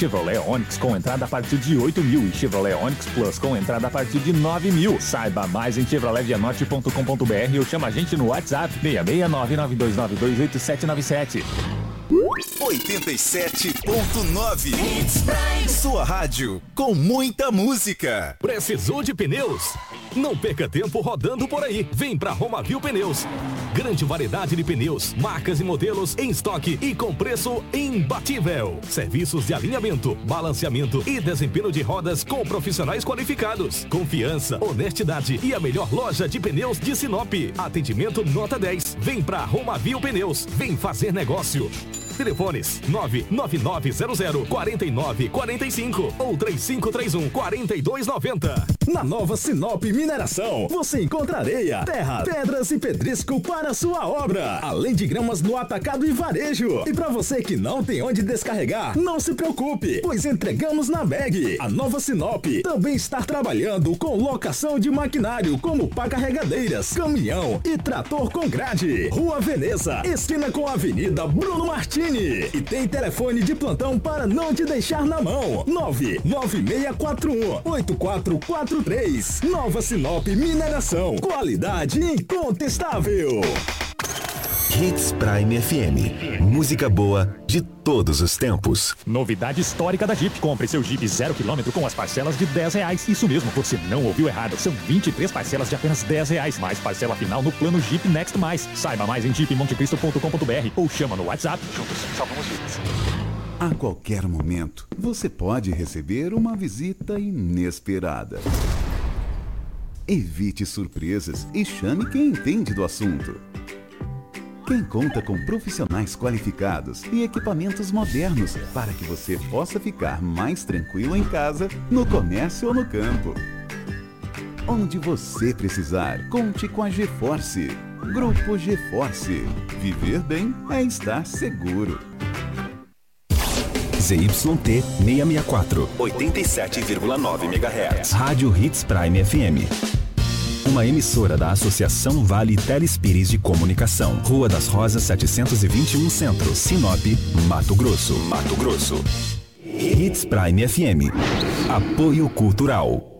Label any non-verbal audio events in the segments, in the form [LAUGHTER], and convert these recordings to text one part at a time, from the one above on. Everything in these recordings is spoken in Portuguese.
Chevrolet Onix com entrada a partir de 8 mil e Chevrolet Onix Plus com entrada a partir de 9 mil. Saiba mais em chevroletvianote.com.br ou chama a gente no WhatsApp 66992928797. 87.9 Sua rádio com muita música. Precisou de pneus? Não perca tempo rodando por aí. Vem pra Romavil Pneus. Grande variedade de pneus, marcas e modelos em estoque e com preço imbatível. Serviços de alinhamento, balanceamento e desempenho de rodas com profissionais qualificados. Confiança, honestidade e a melhor loja de pneus de Sinop. Atendimento nota 10. Vem pra Romavil Pneus. Vem fazer negócio. Telefones 99900 4945 ou 3531 4290. Na nova Sinop Mineração, você encontra areia, terra, pedras e pedrisco para sua obra, além de gramas no atacado e varejo. E para você que não tem onde descarregar, não se preocupe, pois entregamos na bag. A nova Sinop também está trabalhando com locação de maquinário como pá carregadeiras, caminhão e trator com grade. Rua Veneza, esquina com a Avenida Bruno Martins. E tem telefone de plantão para não te deixar na mão. 99641 8443. Nova Sinop Mineração. Qualidade incontestável. Hits Prime FM. Música boa de todos os tempos. Novidade histórica da Jeep. Compre seu Jeep zero quilômetro com as parcelas de 10 reais. Isso mesmo, você não ouviu errado. São 23 parcelas de apenas 10 reais. Mais parcela final no plano Jeep Next Mais. Saiba mais em jeepmontecristo.com.br ou chama no WhatsApp. Juntos, salvamos vidas. A qualquer momento, você pode receber uma visita inesperada. Evite surpresas e chame quem entende do assunto. Quem conta com profissionais qualificados e equipamentos modernos para que você possa ficar mais tranquilo em casa, no comércio ou no campo. Onde você precisar, conte com a GeForce. Grupo GeForce. Viver bem é estar seguro. ZYT 664, 87,9 MHz. Rádio Hits Prime FM. Uma emissora da Associação Vale Telespires de Comunicação. Rua das Rosas 721 Centro, Sinop, Mato Grosso. Mato Grosso. Hits Prime FM. Apoio Cultural.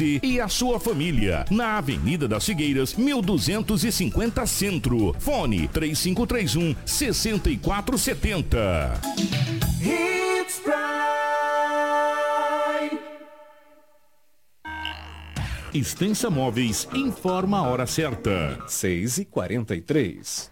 e a sua família. Na Avenida das Figueiras, 1250 Centro. Fone 3531 6470. Hits Prime. Extensa Móveis informa a hora certa. 6 e 43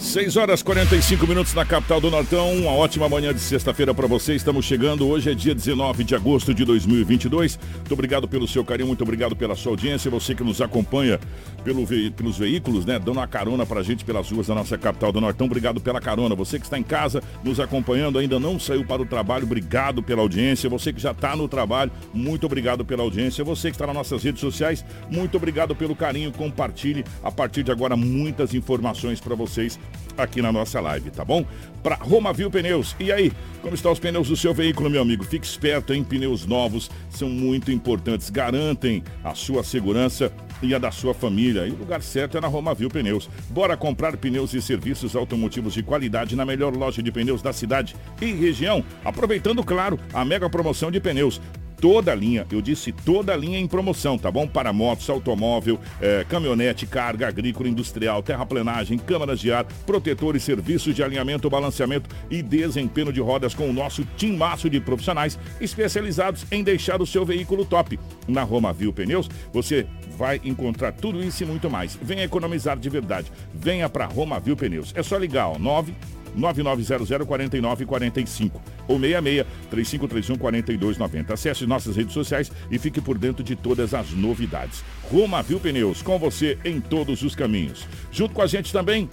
6 horas 45 minutos na capital do Nortão. Uma ótima manhã de sexta-feira para você. Estamos chegando. Hoje é dia 19 de agosto de 2022. Muito obrigado pelo seu carinho, muito obrigado pela sua audiência. Você que nos acompanha pelo ve pelos veículos, né? Dando uma carona pra gente pelas ruas da nossa capital do Nortão. Obrigado pela carona. Você que está em casa nos acompanhando, ainda não saiu para o trabalho, obrigado pela audiência. Você que já está no trabalho, muito obrigado pela audiência. Você que está nas nossas redes sociais, muito obrigado pelo carinho. Compartilhe a partir de agora muitas informações para vocês aqui na nossa live, tá bom? Para Romavil Pneus. E aí, como estão os pneus do seu veículo, meu amigo? Fique esperto, hein? Pneus novos são muito importantes, garantem a sua segurança e a da sua família. E o lugar certo é na Romavil Pneus. Bora comprar pneus e serviços automotivos de qualidade na melhor loja de pneus da cidade e região, aproveitando, claro, a mega promoção de pneus toda a linha, eu disse toda a linha em promoção, tá bom? Para motos, automóvel, eh, caminhonete, carga, agrícola, industrial, terraplenagem, câmaras de ar, protetores, serviços de alinhamento, balanceamento e desempenho de rodas com o nosso timaço de profissionais especializados em deixar o seu veículo top. Na Romavil Pneus, você vai encontrar tudo isso e muito mais. Venha economizar de verdade. Venha para Romavil Pneus. É só ligar, ó, 9 9900-4945 ou 66 3531 4290. Acesse nossas redes sociais e fique por dentro de todas as novidades. Roma Viu Pneus, com você em todos os caminhos. Junto com a gente também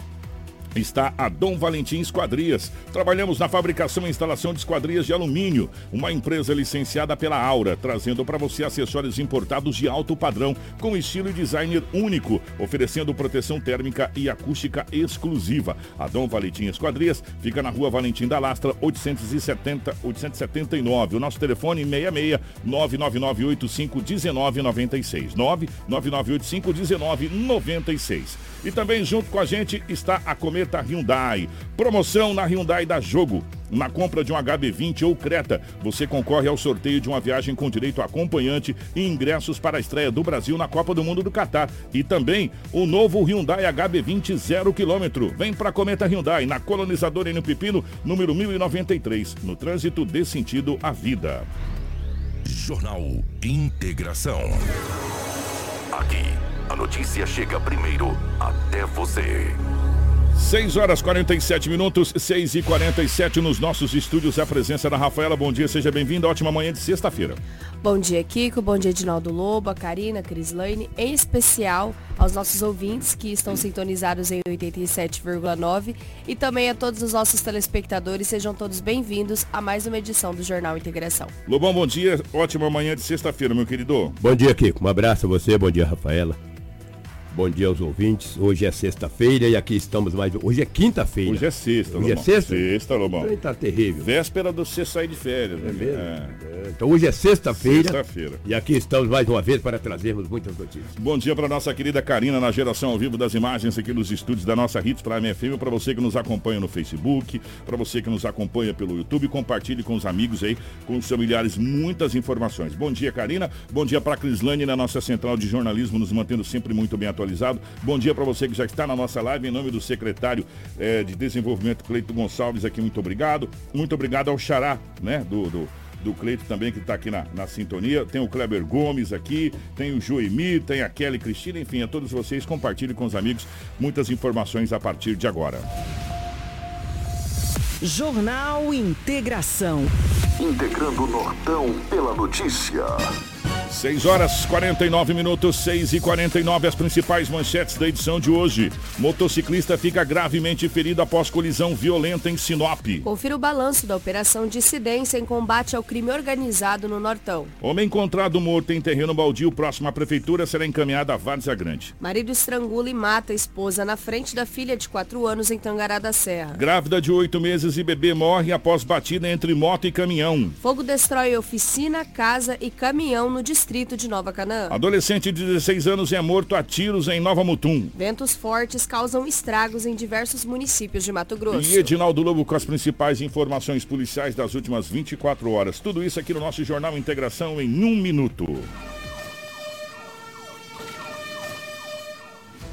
está a Dom Valentim Esquadrias. Trabalhamos na fabricação e instalação de esquadrias de alumínio, uma empresa licenciada pela Aura, trazendo para você acessórios importados de alto padrão, com estilo e designer único, oferecendo proteção térmica e acústica exclusiva. A Dom Valentim Esquadrias fica na rua Valentim da Lastra, 870, 879. O nosso telefone 66 99985 1996. 99985 1996. E também junto com a gente está a Cometa Hyundai. Promoção na Hyundai da Jogo. Na compra de um HB20 ou Creta, você concorre ao sorteio de uma viagem com direito a acompanhante e ingressos para a estreia do Brasil na Copa do Mundo do Catar. E também o novo Hyundai HB20 0 km. Vem para Cometa Hyundai, na colonizadora no Pepino, número 1093. No trânsito dê sentido à vida. Jornal Integração. Aqui, a notícia chega primeiro até você. 6 horas 47 minutos, 6 e 47 nos nossos estúdios. A presença da Rafaela. Bom dia, seja bem-vinda. Ótima manhã de sexta-feira. Bom dia, Kiko. Bom dia, Edinaldo Lobo, a Karina, a Crislaine. Em especial aos nossos ouvintes que estão sintonizados em 87,9 e também a todos os nossos telespectadores. Sejam todos bem-vindos a mais uma edição do Jornal Integração. Lobão, bom dia. Ótima manhã de sexta-feira, meu querido. Bom dia, Kiko. Um abraço a você. Bom dia, Rafaela. Bom dia aos ouvintes. Hoje é sexta-feira e aqui estamos mais. Hoje é quinta-feira. Hoje é sexta, Hoje é Lobão. sexta? Sexta, Lobão. Então tá terrível. Véspera de você sair de férias. É né? mesmo? É. É, Então hoje é sexta-feira. Sexta-feira. E aqui estamos mais uma vez para trazermos muitas notícias. Bom dia para nossa querida Karina na geração ao vivo das imagens aqui nos estúdios da nossa Hits Prime FM, para você que nos acompanha no Facebook, para você que nos acompanha pelo YouTube, compartilhe com os amigos aí, com os familiares, muitas informações. Bom dia, Karina. Bom dia para Crislane na nossa central de jornalismo, nos mantendo sempre muito bem atualizados atualizado. Bom dia para você que já está na nossa live, em nome do secretário eh, de Desenvolvimento, Cleito Gonçalves, aqui, muito obrigado. Muito obrigado ao Xará, né, do, do do Cleito também, que está aqui na, na sintonia. Tem o Kleber Gomes aqui, tem o Joemir, tem a Kelly Cristina, enfim, a todos vocês, compartilhe com os amigos muitas informações a partir de agora. Jornal Integração. Integrando o Nortão pela notícia. 6 horas 49 minutos, 6 e 49 as principais manchetes da edição de hoje. Motociclista fica gravemente ferido após colisão violenta em Sinop. Confira o balanço da operação dissidência em combate ao crime organizado no Nortão. Homem encontrado morto em terreno baldio próximo à prefeitura será encaminhado a Várzea Grande. Marido estrangula e mata a esposa na frente da filha de 4 anos em Tangará da Serra. Grávida de 8 meses e bebê morre após batida entre moto e caminhão. Fogo destrói oficina, casa e caminhão no distrito de Nova Canaã. Adolescente de 16 anos é morto a tiros em Nova Mutum. Ventos fortes causam estragos em diversos municípios de Mato Grosso. E Edinaldo Lobo com as principais informações policiais das últimas 24 horas. Tudo isso aqui no nosso Jornal Integração em um minuto.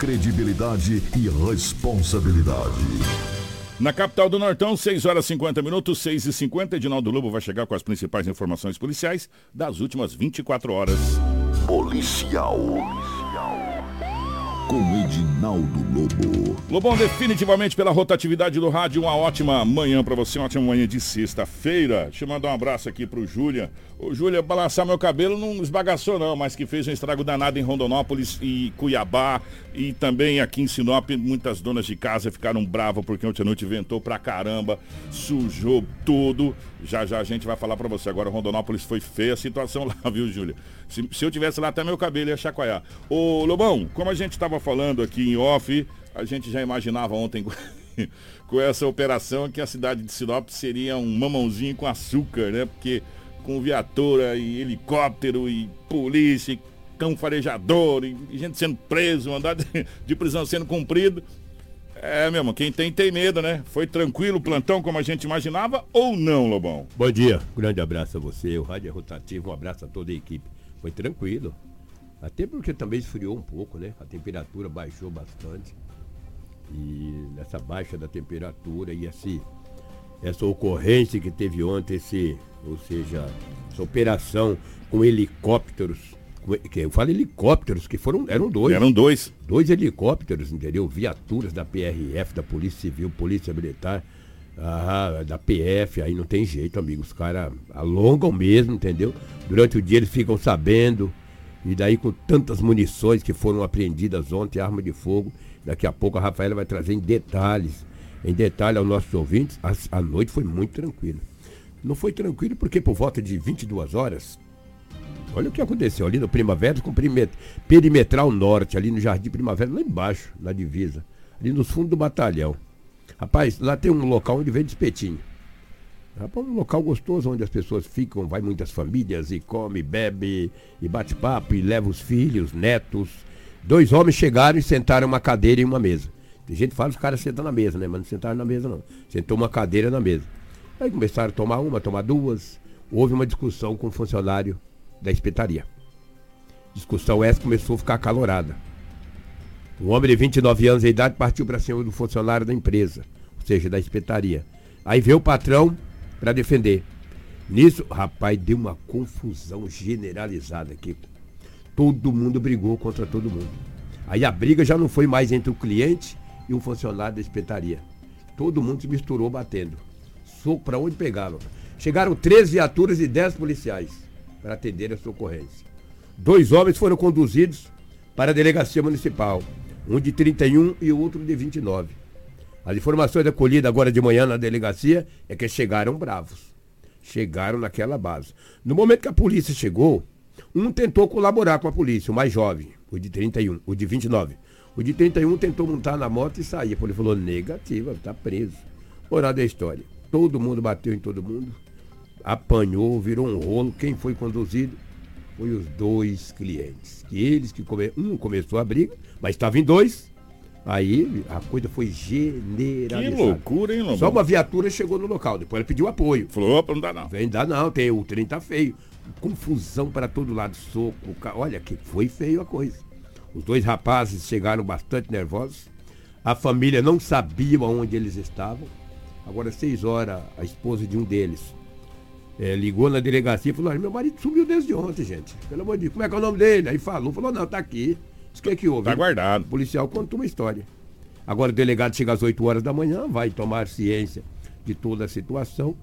credibilidade e responsabilidade. Na capital do Nortão, 6 horas 50 minutos, 6 e 50 Edinaldo Lobo vai chegar com as principais informações policiais das últimas 24 horas. Policial. Com Edinaldo Lobo. Lobão, definitivamente pela rotatividade do rádio, uma ótima manhã para você, uma ótima manhã de sexta-feira. Deixa eu mandar um abraço aqui pro Júlia. O Júlia, balançar meu cabelo não esbagaçou não, mas que fez um estrago danado em Rondonópolis e Cuiabá e também aqui em Sinop, muitas donas de casa ficaram bravas porque ontem à noite ventou pra caramba, sujou tudo. Já já a gente vai falar para você agora, Rondonópolis foi feia a situação [LAUGHS] lá, viu, Júlia? Se, se, eu tivesse lá até meu cabelo ia chacoalhar. Ô, Lobão, como a gente falando aqui em off, a gente já imaginava ontem [LAUGHS] com essa operação que a cidade de Sinop seria um mamãozinho com açúcar, né? Porque com viatura e helicóptero e polícia, e cão farejador, e gente sendo preso, mandado [LAUGHS] de prisão sendo cumprido. É, meu irmão, quem tem, tem medo, né? Foi tranquilo o plantão como a gente imaginava ou não, Lobão? Bom dia, grande abraço a você, o Rádio é Rotativo, um abraço a toda a equipe. Foi tranquilo. Até porque também esfriou um pouco, né? A temperatura baixou bastante. E nessa baixa da temperatura e esse, essa ocorrência que teve ontem, esse, ou seja, essa operação com helicópteros, que eu falo helicópteros, que foram, eram dois. Eram dois. Dois helicópteros, entendeu? Viaturas da PRF, da Polícia Civil, Polícia Militar, ah, da PF, aí não tem jeito, amigo. Os caras alongam mesmo, entendeu? Durante o dia eles ficam sabendo. E daí com tantas munições que foram apreendidas ontem, arma de fogo. Daqui a pouco a Rafaela vai trazer em detalhes, em detalhe aos nossos ouvintes. A, a noite foi muito tranquila. Não foi tranquilo porque por volta de 22 horas, olha o que aconteceu ali no Primavera com Perimetral Norte, ali no Jardim Primavera, lá embaixo, na divisa, ali nos fundos do batalhão. Rapaz, lá tem um local onde vende espetinho. Rapaz, um local gostoso onde as pessoas ficam, vai muitas famílias e come, bebe e bate papo e leva os filhos, netos. Dois homens chegaram e sentaram uma cadeira e uma mesa. Tem gente que fala os caras sentam na mesa, né? Mas não sentaram na mesa não. Sentou uma cadeira na mesa. Aí começaram a tomar uma, tomar duas. Houve uma discussão com um funcionário da espetaria. Discussão essa começou a ficar acalorada. Um homem de 29 anos de idade partiu para cima do funcionário da empresa, ou seja, da espetaria. Aí veio o patrão para defender. Nisso, rapaz, deu uma confusão generalizada aqui. Todo mundo brigou contra todo mundo. Aí a briga já não foi mais entre o cliente e o funcionário da espetaria. Todo mundo se misturou batendo. Soco para onde pegavam. Chegaram três viaturas e dez policiais para atender a socorrência. Dois homens foram conduzidos para a delegacia municipal, um de 31 e o outro de 29. As informações acolhidas agora de manhã na delegacia é que chegaram bravos. Chegaram naquela base. No momento que a polícia chegou, um tentou colaborar com a polícia, o mais jovem, o de 31, o de 29. O de 31 tentou montar na moto e sair. Ele falou, negativa, tá preso. Moral da história. Todo mundo bateu em todo mundo, apanhou, virou um rolo. Quem foi conduzido? Foi os dois clientes. Que eles que come... um começou a briga, mas estava em dois. Aí a coisa foi generalizada. Que loucura, hein, Lobão? Só uma viatura chegou no local, depois ela pediu apoio. Falou, opa, não dá não. Vem, dá não, tem, o trem tá feio. Confusão para todo lado, soco. Olha que foi feio a coisa. Os dois rapazes chegaram bastante nervosos. A família não sabia aonde eles estavam. Agora, seis horas, a esposa de um deles eh, ligou na delegacia e falou: "Olha, meu marido sumiu desde ontem, gente. Pelo amor de Deus, como é que é o nome dele? Aí falou, falou, não, tá aqui. Isso que é que houve? Tá guardado. O policial contou uma história. Agora o delegado chega às 8 horas da manhã, vai tomar ciência de toda a situação.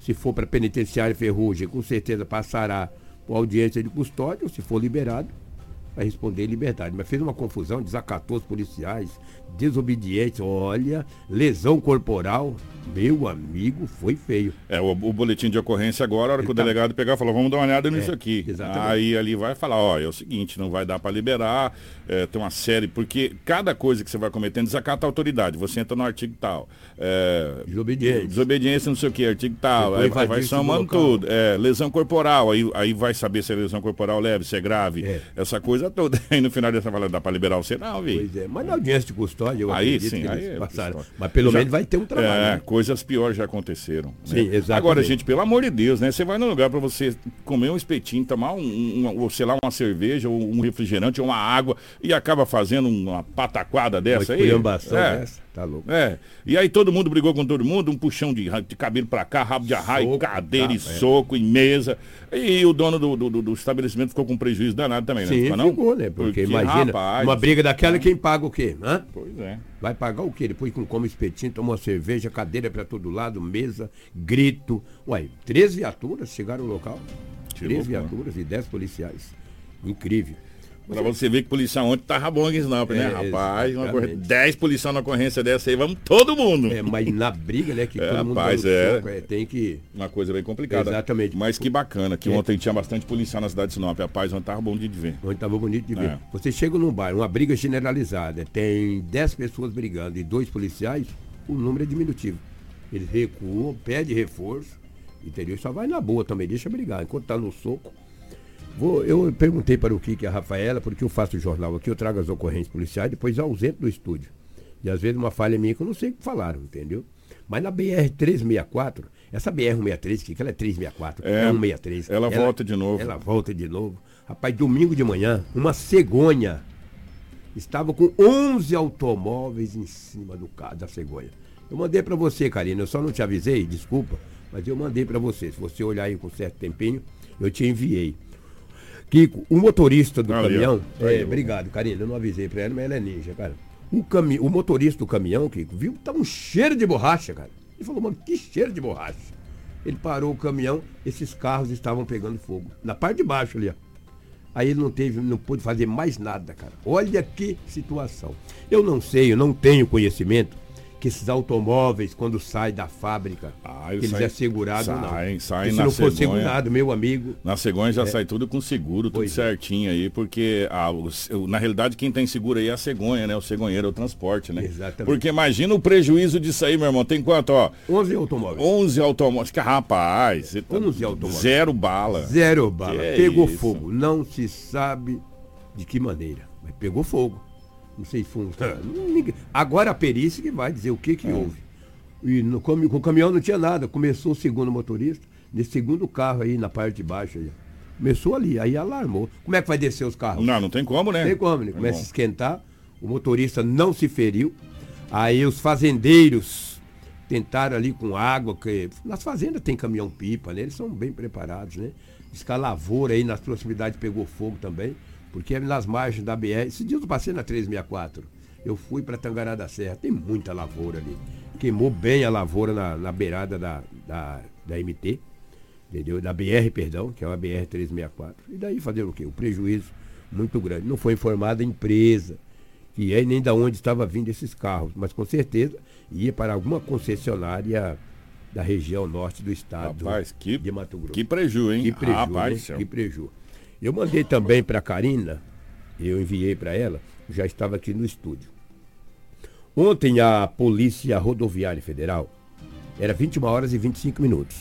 Se for para penitenciária Ferrugem, com certeza passará por audiência de custódia, ou se for liberado, vai responder em liberdade. Mas fez uma confusão, desacatou os policiais, desobediência, olha, lesão corporal, meu amigo, foi feio. É, o, o boletim de ocorrência agora, a hora que o tá- delegado pegar, falou, vamos dar uma olhada nisso É, aqui. exatamente. Aí ali vai falar, ó, é o seguinte, não vai dar para liberar, é, tem uma série, porque cada coisa que você vai cometendo desacata a autoridade. Você entra no artigo tal. É, Desobediência. Desobediência, não sei o que, artigo tal. Depois Aí vai, vai somando tudo. É, lesão corporal, aí, aí vai saber se é lesão corporal leve, se é grave, É. essa coisa toda. [LAUGHS] Aí no final dessa fala, dá para liberar você, não, vi. Pois é, mas na audiência de custódia eu Aí sim, que aí é passaram. Mas pelo Já- menos vai ter um trabalho. É, né? coisas piores já aconteceram. né? Sim, exatamente. Agora, gente, pelo amor de Deus, né? Você vai num lugar para você comer um espetinho, tomar um, um, ou sei lá, uma cerveja, ou um refrigerante, ou uma água, e acaba fazendo uma pataquada dessa aí. esculhambação É. tá louco. É. E aí todo mundo brigou com todo mundo, um puxão de, de cabelo pra cá, rabo de arraio, Soco, cadeira e tá, é. soco e mesa. E o dono do, do, do- estabelecimento ficou com prejuízo danado também, né? Sim, não? ficou, né? Porque, imagina, rapaz, uma briga daquela, quem paga o quê? Hã? Pois é. Vai pagar o quê? Depois que come espetinho, toma uma cerveja, cadeira pra todo lado, mesa, grito. Ué, três viaturas chegaram no local. Três viaturas e dez policiais. Incrível. Pra você ver que policial ontem tava bom aqui não, né, É, rapaz? Uma exatamente. corre- 10 policial na ocorrência dessa aí, vamos todo mundo. É, mas na briga, né? Que É, todo mundo rapaz, dando é. soco, é, tem que. Uma coisa bem complicada. Exatamente. Mas que bacana, que É. ontem tinha bastante policial na cidade de Sinop. Rapaz, ontem tava bom de ver. Ontem estava bonito de ver. É. Você chega num bairro, uma briga generalizada, tem 10 pessoas brigando e dois policiais, o número é diminutivo. Eles recuam, pede reforço, entendeu? Só vai na boa também, deixa brigar. Enquanto tá no soco. Vou, eu perguntei para o Kiki e a Rafaela, porque eu faço o jornal aqui, eu trago as ocorrências policiais, depois ausento do estúdio. E às vezes uma falha minha que eu não sei o que falaram, entendeu? Mas na BR-364, essa BR-163, que ela é 364, É, é 163. ela volta de novo. Ela volta de novo. Rapaz, domingo de manhã, uma cegonha estava com 11 automóveis em cima do carro da cegonha. Eu mandei para você, Karina, eu só não te avisei, desculpa, mas eu mandei para você. Se você olhar aí com certo tempinho, eu te enviei. Kiko, o motorista do caminhão. Valeu. É, obrigado, Karina. Eu não avisei para ela, mas ela é ninja, cara. O, cami... o motorista do caminhão, Kiko, viu que tava um cheiro de borracha, cara. Ele falou, mano, que cheiro de borracha. Ele parou o caminhão, esses carros estavam pegando fogo. Na parte de baixo ali, ó. Aí ele não teve, não pôde fazer mais nada, cara. Olha que situação. Eu não sei, eu não tenho conhecimento que esses automóveis, quando saem da fábrica, eles sai- é segurado ou não. saem, saem se na não for cegonha. segurado, meu amigo. Na cegonha já É. sai tudo com seguro, tudo é. certinho aí, porque ah, o- na realidade quem tem seguro aí é a cegonha, né? O cegonheiro, é o transporte, né? Exatamente. Porque imagina o prejuízo disso aí, meu irmão. Tem quanto, ó? 11 automóveis. 11 automóveis. Que rapaz, tá- 11 automóveis. zero bala. Zero bala. Que pegou isso? fogo. Não se sabe de que maneira. Mas pegou fogo. Não sei se foi um... [LAUGHS] Agora a perícia que vai dizer o que É. que houve. E no com o caminhão não tinha nada. Começou o segundo motorista, nesse segundo carro aí na parte de baixo. Aí. Começou ali, aí alarmou. Como é que vai descer os carros? Não, não tem como, né? Tem como, né? Começa a esquentar, o motorista não se feriu. Aí os fazendeiros tentaram ali com água, que nas fazendas tem caminhão-pipa, né? Eles são bem preparados, né? Diz que a lavoura aí nas proximidades pegou fogo também, porque é nas margens da BR. Esse dia eu passei na 364. Eu fui para Tangará da Serra, tem muita lavoura ali. Queimou bem a lavoura na, na beirada da, da, da MT, entendeu? Da BR, perdão, que é uma BR 364. E daí fazer o quê? O prejuízo muito grande. Não foi informada a empresa, que é nem da onde estava vindo esses carros, mas com certeza ia para alguma concessionária da região norte do estado Rapaz, que, de Mato Grosso. que preju, hein? Que preju, Rapaz, né? que preju. Eu mandei também para a Karina, eu enviei para ela, já estava aqui no estúdio. Ontem a Polícia Rodoviária Federal era 21 horas e 25 minutos.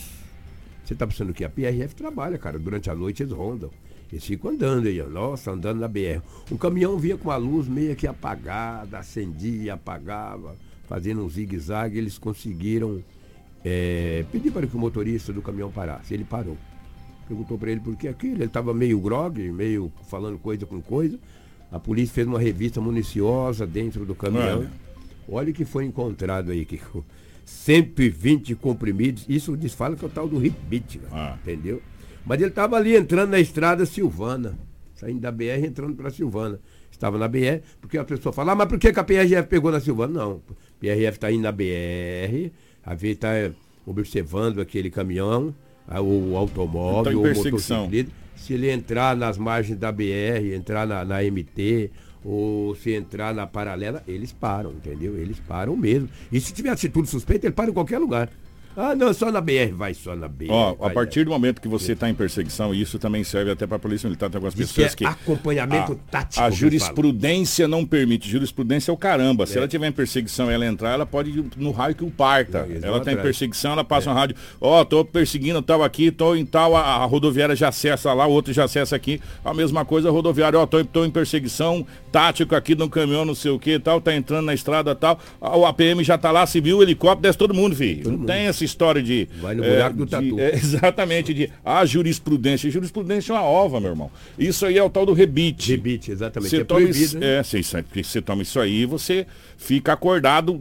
Você está pensando que a PRF trabalha, cara, durante a noite eles rondam. Eles ficam andando aí, nossa, andando na BR. Um caminhão vinha com a luz meio que apagada, acendia, apagava, fazendo um zigue-zague. Eles conseguiram é, pedir para que o motorista do caminhão parasse. Ele parou. Perguntou para ele por que aquilo. Ele estava meio grog, meio falando coisa com coisa. A polícia fez uma revista municiosa dentro do caminhão. Olha. Olha o que foi encontrado aí, Kiko. 120 comprimidos. Isso diz fala que é o tal do ribite, Ah. entendeu? Mas ele estava ali entrando na estrada Silvana, saindo da BR e entrando para Silvana. Estava na BR, porque a pessoa fala, ah, mas por que, que a PRF pegou na Silvana? Não, PRF está indo na BR, a V está observando aquele caminhão, a- o automóvel, em o motociclista. Se ele entrar nas margens da BR, entrar na, na MT, ou se entrar na paralela, eles param, entendeu? Eles param mesmo. E se tiver atitude suspeita, ele para em qualquer lugar. Ah, não, só na BR, vai só na BR. Ó, a partir do momento que você está em perseguição, e isso também serve até para a Polícia Militar, tem algumas Diz pessoas que que. é acompanhamento a, tático A que jurisprudência não permite. Jurisprudência é o caramba. Se É. ela tiver em perseguição e ela entrar, ela pode ir no raio que o parta. eles ela está em perseguição, ela passa uma rádio. Ó, tô perseguindo tal aqui, tô em tal, a, a rodoviária já acessa lá, o outro já acessa aqui. A mesma coisa a rodoviária, ó, tô, tô em perseguição, tático aqui no caminhão, não sei o que tal, tá entrando na estrada tal. O APM já tá lá, civil, helicóptero, desce todo mundo, filho. não tem essa história de. Vai no buraco do de- tatu. é, [LAUGHS] exatamente, de a jurisprudência. Jurisprudência é uma ova, meu irmão. Isso aí é o tal do rebite. Rebite, exatamente. Você é toma, proibido, isso, né? é, você, você toma isso aí, você fica acordado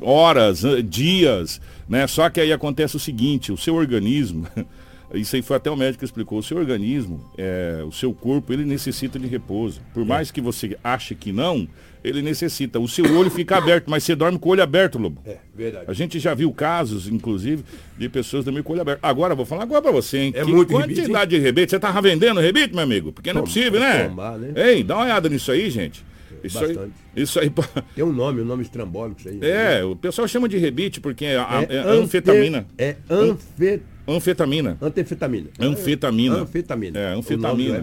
horas, dias, né? Só que aí acontece o seguinte, o seu organismo, [LAUGHS] isso aí foi até o médico que explicou, o seu organismo, é, o seu corpo, ele necessita de repouso. Por mais que você ache que não, ele necessita. O seu olho fica aberto, mas você dorme com o olho aberto, Lobo. É, verdade. A gente já viu casos, inclusive, de pessoas dormir com o olho aberto. Agora, vou falar agora pra você, hein? É que muito rebite, quantidade de rebite. Você tava vendendo rebite, meu amigo? Porque não é Toma- possível, né? tomar, né? Ei, dá uma olhada nisso aí, gente. Isso aí, Bastante. isso aí. Tem um nome, um nome estrambólico isso aí. É, o pessoal chama de rebite porque é, a- É é anfe- anfetamina. É anfe... Anfetamina. anfetamina. Anfetamina. Anfetamina. É, anfetamina.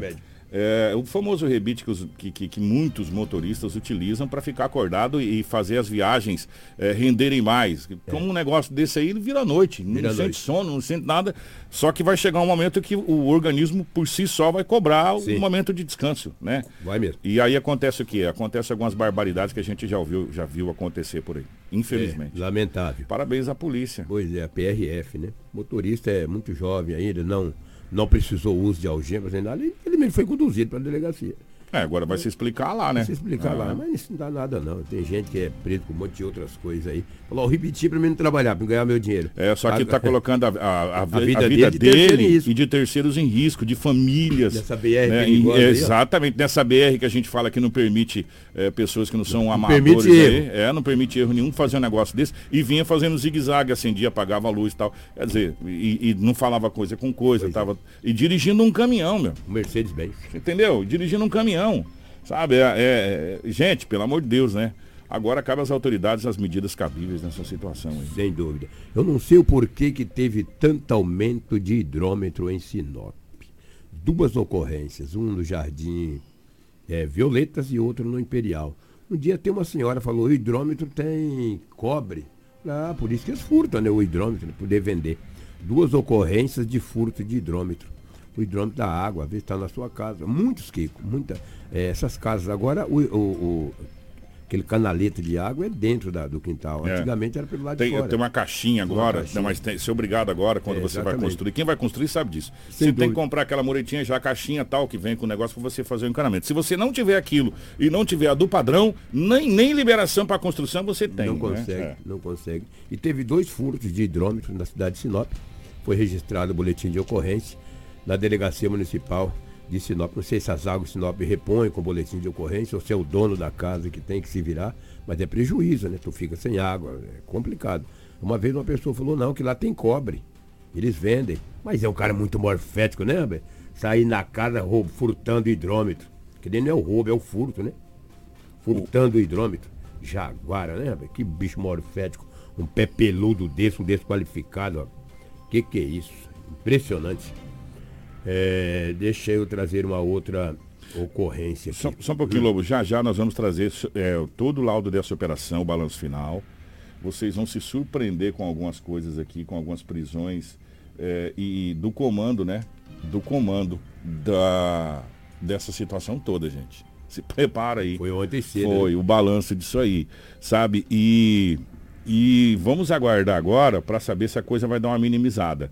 É, o famoso rebite que, os- que- que- que muitos motoristas utilizam para ficar acordado e fazer as viagens é, renderem mais. Como um negócio desse aí, ele vira noite. Não Vira sente noite. sono, não sente nada. Só que vai chegar um momento que o organismo por si só vai cobrar Sim. um momento de descanso, né? Vai mesmo. E aí acontece o quê? Acontece algumas barbaridades que a gente já ouviu, já viu acontecer por aí. Infelizmente. É, lamentável. Parabéns à polícia. Pois é, a PRF, né? O motorista é muito jovem ainda, não, não precisou uso de algemas nem nada. Ele, ele mesmo foi conduzido para a delegacia. É, agora vai se explicar lá, né? Se explicar Ah. lá, mas isso não dá nada não. Tem gente que é preso com um monte de outras coisas aí. Falou, ó, repetir para mim não trabalhar, para ganhar meu dinheiro. É, só que está [LAUGHS] colocando a, a- a a vida vida, dele de dele risco. e de terceiros em risco, de famílias. Dessa BR né? perigosa E- aí, exatamente, nessa BR que a gente fala que não permite é, pessoas que não são amadores. permite aí. erro. É, não permite erro nenhum fazer um negócio desse. E vinha fazendo zigue-zague, acendia, apagava a luz e tal. Quer dizer, e, e não falava coisa com coisa. Tava, e dirigindo um caminhão, meu. Mercedes-Benz. Entendeu? Dirigindo um caminhão. Sabe? É, é- é- gente, pelo amor de Deus, né? Agora cabe às autoridades as medidas cabíveis nessa situação aí. Sem dúvida. Eu não sei o porquê que teve tanto aumento de hidrômetro em Sinop. Duas ocorrências, um no Jardim é, Violetas e outro no Imperial. Um dia tem uma senhora falou, o hidrômetro tem cobre. Ah, por isso que eles furtam, né? O hidrômetro, para poder vender. Duas ocorrências de furto de hidrômetro. O hidrômetro da água, às vezes está na sua casa. Muitos, Kiko, muita, é, essas casas. Agora, o, o- o- aquele canaleta de água é dentro da- do quintal. É. Antigamente era pelo lado Tem, de fora. tem uma caixinha agora, caixinha. não, mas tem, ser obrigado agora quando É, você vai exatamente. construir. Quem vai construir sabe disso. Sem você tem dúvida. que comprar aquela muretinha já, a caixinha tal, que vem com o negócio para você fazer o encanamento. Se você não tiver aquilo e não tiver a do padrão, nem, nem liberação para construção você tem. Não né? consegue, É. não consegue. E teve dois furtos de hidrômetro na cidade de Sinop. Foi registrado o boletim de ocorrência na delegacia municipal de Sinop. Não sei se as águas de Sinop repõem com boletim de ocorrência ou se é o dono da casa que tem que se virar, mas é prejuízo, né? Tu fica sem água, é complicado. Uma vez uma pessoa falou, não, que lá tem cobre. Eles vendem. Mas é um cara muito morfético, né, Robert? Sair na casa roubo, furtando hidrômetro. Que nem não é o roubo, é o furto, né? Furtando o hidrômetro. Jaguara, né, Robert? Que bicho morfético. Um pé peludo desse, um desqualificado, ó. Que que é isso? Impressionante. É, deixa eu trazer uma outra ocorrência. Aqui. Só, só um pouquinho, Lobo. Já já nós vamos trazer é, todo o laudo dessa operação, o balanço final. Vocês vão se surpreender com algumas coisas aqui, com algumas prisões é, e do comando, né? Do comando da, dessa situação toda, gente. Se prepara aí. Foi ontem cedo. Foi né? o balanço disso aí, sabe? E, e vamos aguardar agora para saber se a coisa vai dar uma minimizada.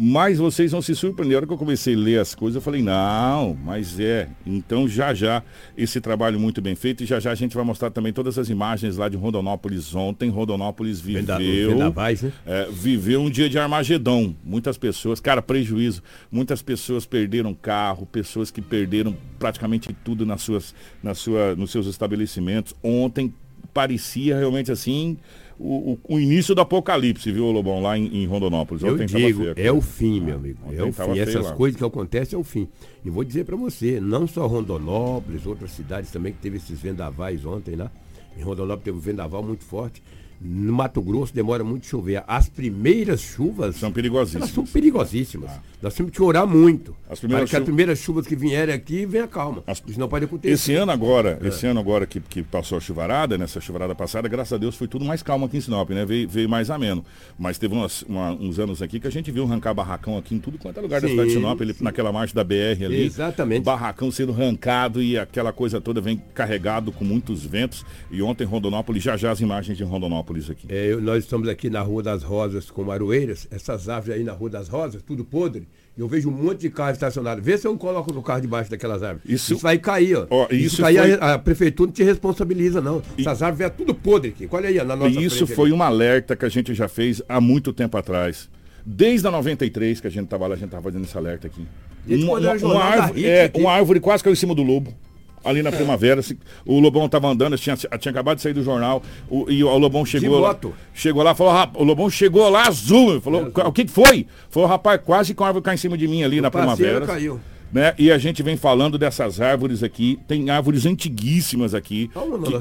Mas vocês vão se surpreender. A hora que eu comecei a ler as coisas, eu falei, não, mas é. Então já já, esse trabalho muito bem feito. E já já a gente vai mostrar também todas as imagens lá de Rondonópolis ontem. Rondonópolis viveu. Vendavais, né? é, viveu um dia de Armagedon. Muitas pessoas, cara, prejuízo. Muitas pessoas perderam carro, pessoas que perderam praticamente tudo nas suas, nas sua, nos seus estabelecimentos. Ontem parecia realmente assim o, o, o, início do apocalipse, viu, Lobão, lá em, em Rondonópolis. Eu digo, é o fim, meu amigo. É o fim. Essas lá. coisas que acontecem é o fim. E vou dizer para você, não só Rondonópolis, outras cidades também que teve esses vendavais ontem lá. Em Rondonópolis teve um vendaval muito forte. No Mato Grosso demora muito chover. As primeiras chuvas. São perigosíssimas. são perigosíssimas. Ah. Nós temos que orar muito. As primeiras, para que as primeiras chuvas que vierem aqui venha calma. As... Isso não pode acontecer. Esse ano agora, é. esse ano agora que, que passou a chuvarada, nessa chuvarada passada, graças a Deus foi tudo mais calmo aqui em Sinop, né? Veio, veio mais ameno. Mas teve umas, uma, uns anos aqui que a gente viu arrancar barracão aqui em tudo quanto é lugar sim, da cidade de Sinop, ele, naquela marcha da BR ali. Exatamente. Barracão sendo arrancado e aquela coisa toda vem carregado com muitos ventos. E ontem Rondonópolis, já já as imagens de Rondonópolis aqui. É, nós estamos aqui na Rua das Rosas com Maroeiras, essas árvores aí na Rua das Rosas, tudo podre. Eu vejo um monte de carro estacionado. Vê se eu coloco no carro debaixo daquelas árvores. Isso, isso vai cair, ó. ó isso, isso cair, foi... a, a, prefeitura não te responsabiliza, não. E... Essas árvores é tudo podre aqui. Olha aí, na nossa Isso foi ali. um alerta que a gente já fez há muito tempo atrás. Desde a 93 que a gente estava lá, a gente estava fazendo esse alerta aqui. Uma, uma, uma, árvore, é, uma árvore quase caiu em cima do lobo ali na é. primavera. O Lobão estava andando, tinha, tinha acabado de sair do jornal, o, e o Lobão chegou lá, chegou lá, falou, o Lobão chegou lá azul, falou, é, o que foi? Falou, rapaz, quase que a árvore cai em cima de mim ali o na primavera. Caiu. Né? E a gente vem falando dessas árvores aqui, tem árvores antiguíssimas aqui,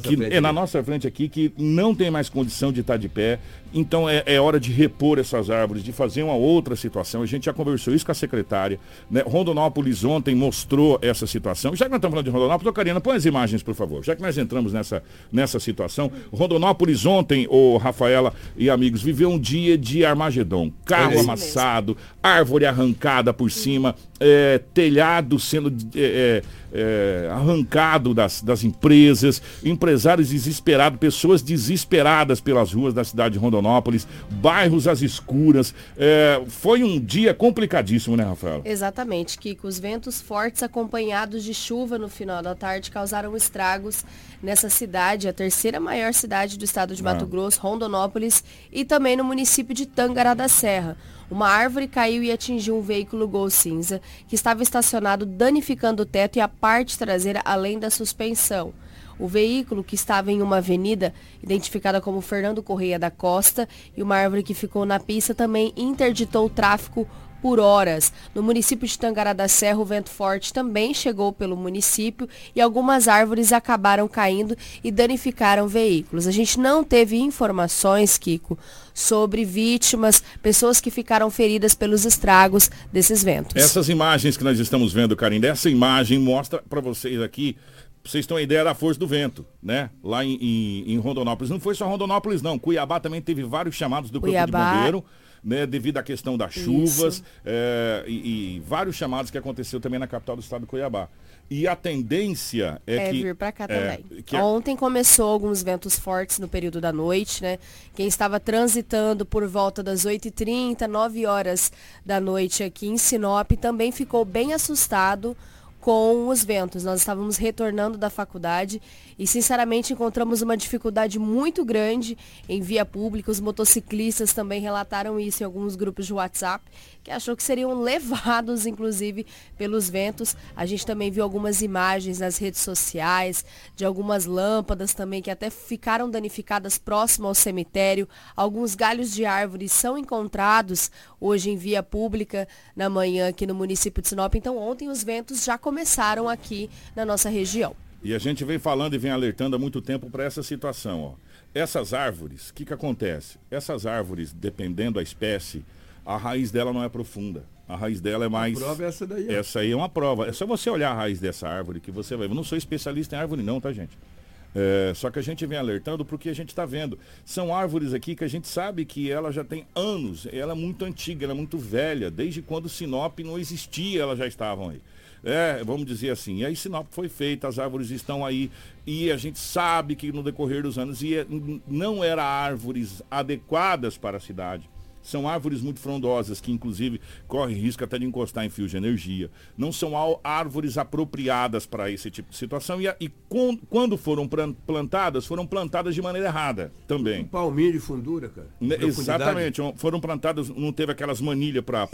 que, que é na nossa frente aqui, que não tem mais condição de estar de pé. Então é, é, hora de repor essas árvores, de fazer uma outra situação. A gente já conversou isso com a secretária. Né? Rondonópolis ontem mostrou essa situação. Já que nós estamos falando de Rondonópolis, Karina, põe as imagens, por favor. Já que nós entramos nessa, nessa situação. Rondonópolis ontem, o Rafaela e amigos, viveu um dia de Armagedon. Carro é amassado, árvore arrancada por cima, é, telhado sendo é, arrancado das, das empresas, empresários desesperados, pessoas desesperadas pelas ruas da cidade de Rondonópolis, bairros às escuras. É, foi um dia complicadíssimo, né, Rafael? Exatamente, Kiko. Os ventos fortes acompanhados de chuva no final da tarde causaram estragos nessa cidade, a terceira maior cidade do estado de Mato ah. Grosso, Rondonópolis, e também no município de Tangará da Serra. Uma árvore caiu e atingiu um veículo Gol cinza que estava estacionado, danificando o teto e a parte traseira, além da suspensão. O veículo, que estava em uma avenida identificada como Fernando Correia da Costa, e uma árvore que ficou na pista, também interditou o tráfego por horas. No município de Tangará da Serra, o vento forte também chegou pelo município e algumas árvores acabaram caindo e danificaram veículos. A gente não teve informações, Kiko, sobre vítimas, pessoas que ficaram feridas pelos estragos desses ventos. Essas imagens que nós estamos vendo, Karine, essa imagem mostra para vocês aqui vocês têm uma ideia da força do vento, né? Lá em, em, em, Rondonópolis. Não foi só Rondonópolis, não. Cuiabá também teve vários chamados do Cuiabá, Corpo de Bombeiro né, devido à questão das chuvas é, e, e, vários chamados que aconteceu também na capital do estado de Cuiabá. E a tendência é, é que... vir para cá é, também. Que Ontem começou alguns ventos fortes no período da noite, né? Quem estava transitando por volta das 8h30, 9 horas da noite aqui em Sinop também ficou bem assustado com os ventos. Nós estávamos retornando da faculdade e, sinceramente, encontramos uma dificuldade muito grande em via pública. Os motociclistas também relataram isso em alguns grupos de WhatsApp, que achou que seriam [LAUGHS] levados, inclusive, pelos ventos. A gente também viu algumas imagens nas redes sociais de algumas lâmpadas também que até ficaram danificadas próximo ao cemitério. Alguns galhos de árvores são encontrados hoje em via pública na manhã aqui no município de Sinop. Então, ontem os ventos já começaram aqui na nossa região. E a gente vem falando e vem alertando há muito tempo para essa situação. Ó. Essas árvores, o que, que acontece? Essas árvores, dependendo da espécie, a raiz dela não é profunda. A raiz dela é mais. prova é essa daí, ó. Essa aí é uma prova. É só você olhar a raiz dessa árvore que você vai. Eu não sou especialista em árvore, não, tá, gente? É, só que a gente vem alertando porque a gente está vendo. São árvores aqui que a gente sabe que ela já tem anos, ela é muito antiga, ela é muito velha. Desde quando Sinop não existia, elas já estavam aí. É, vamos dizer assim. E aí Sinop foi feita, as árvores estão aí. E a gente sabe que no decorrer dos anos ia, não eram árvores adequadas para a cidade. São árvores muito frondosas, que inclusive correm risco até de encostar em fios de energia. Não são árvores apropriadas para esse tipo de situação. E, e com- quando foram plan- plantadas, foram plantadas de maneira errada também. Um palminho de fundura, cara. Né. Exatamente, foram plantadas, não teve aquelas manilhas para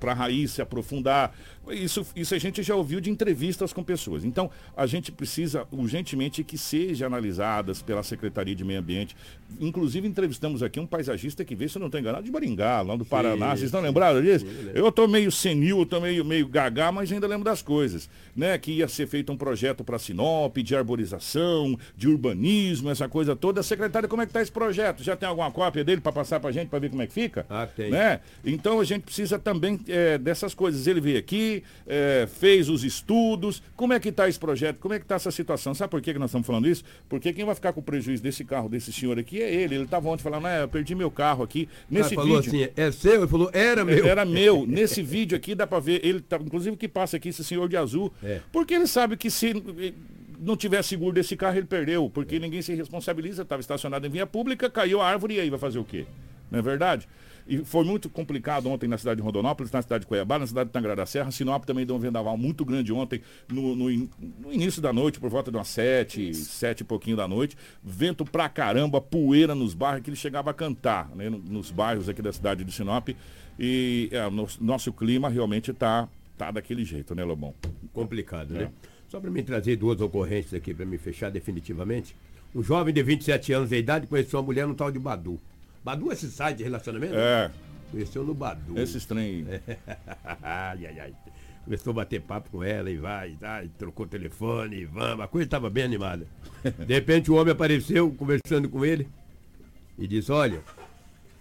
a raiz se aprofundar. Isso, isso a gente já ouviu de entrevistas com pessoas. Então, a gente precisa urgentemente que sejam analisadas pela Secretaria de Meio Ambiente. Inclusive, entrevistamos aqui um paisagista que veio, se eu não estou enganado, de Maringá, lá do Paraná. Vocês estão lembrados disso? Eu estou meio senil, estou meio, meio gagá, mas ainda lembro das coisas. Né? Que ia ser feito um projeto para Sinop, de arborização, de urbanismo, essa coisa toda. Secretário, como é que está esse projeto? Já tem alguma cópia dele para passar para a gente, para ver como é que fica? Ah, tem. Né? Então a gente precisa também é, dessas coisas. Ele veio aqui, é, fez os estudos. Como é que está esse projeto? Como é que está essa situação? Sabe por que, que nós estamos falando isso? Porque quem vai ficar com o prejuízo desse carro, desse senhor aqui, é ele. Ele estava ontem falando, ah, eu perdi meu carro aqui. Nesse Ah, falou assim, é seu? Ele falou, era meu. Era meu. [LAUGHS] Nesse vídeo aqui dá pra ver, ele tá, inclusive que passa aqui esse senhor de azul, É. porque ele sabe que se não tiver seguro desse carro, ele perdeu, porque ninguém se responsabiliza, estava estacionado em via pública, caiu a árvore e aí vai fazer o quê? Não é verdade? E foi muito complicado ontem na cidade de Rondonópolis, na cidade de Cuiabá, na cidade de Tangará da Serra. Sinop também deu um vendaval muito grande ontem, no, no in- no início da noite, por volta de umas sete, sete e pouquinho da noite. Vento pra caramba, poeira nos bairros, que ele chegava a cantar, né, no- nos bairros aqui da cidade de Sinop. E é, no- nosso clima realmente tá, tá daquele jeito, né, Lobão? Complicado, É. né? Só para me trazer duas ocorrências aqui para me fechar definitivamente. Um jovem de 27 anos de idade conheceu uma mulher no tal de Badu. Badu é esse site de relacionamento? É. Conheceu no Badu. Esse trem. [LAUGHS] ai, ai, ai. Começou a bater papo com ela e vai, e trocou telefone, e vamos, a coisa estava bem animada. [LAUGHS] De repente o homem apareceu conversando com ele e disse, olha,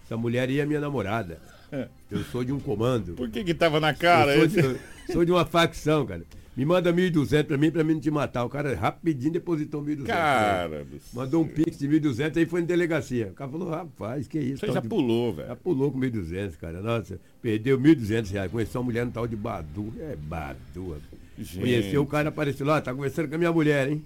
essa mulher aí é minha namorada. Eu sou de um comando. Por que que tava na cara Eu sou, de, sou de uma facção, cara. Me manda 1.200 pra mim, pra mim não te matar. O cara rapidinho depositou 1.200. Cara né? Mandou um pix de 1.200 aí foi em delegacia. O cara falou, rapaz, que isso. Você já de- pulou, velho. Já pulou com 1.200, cara. Nossa, perdeu 1.200 reais. Conheceu uma mulher no tal de Badu. É Badu. Gente. Conheceu o cara, apareceu lá, tá conversando com a minha mulher, hein?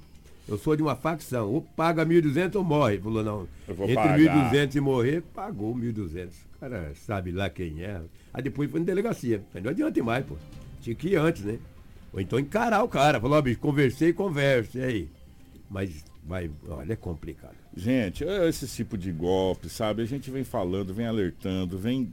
Eu sou de uma facção. Ou paga 1.200 ou morre. Falou, não. Entre pagar. 1.200 e morrer, pagou 1.200. O cara sabe lá quem é. Aí depois foi em delegacia. Não adianta mais, pô. Tinha que ir antes, né? Ou então encarar o cara. Falou, ó, bicho, conversei, converse. E aí? Mas, vai, olha, é complicado. Gente, é esse tipo de golpe, sabe? A gente vem falando, vem alertando, vem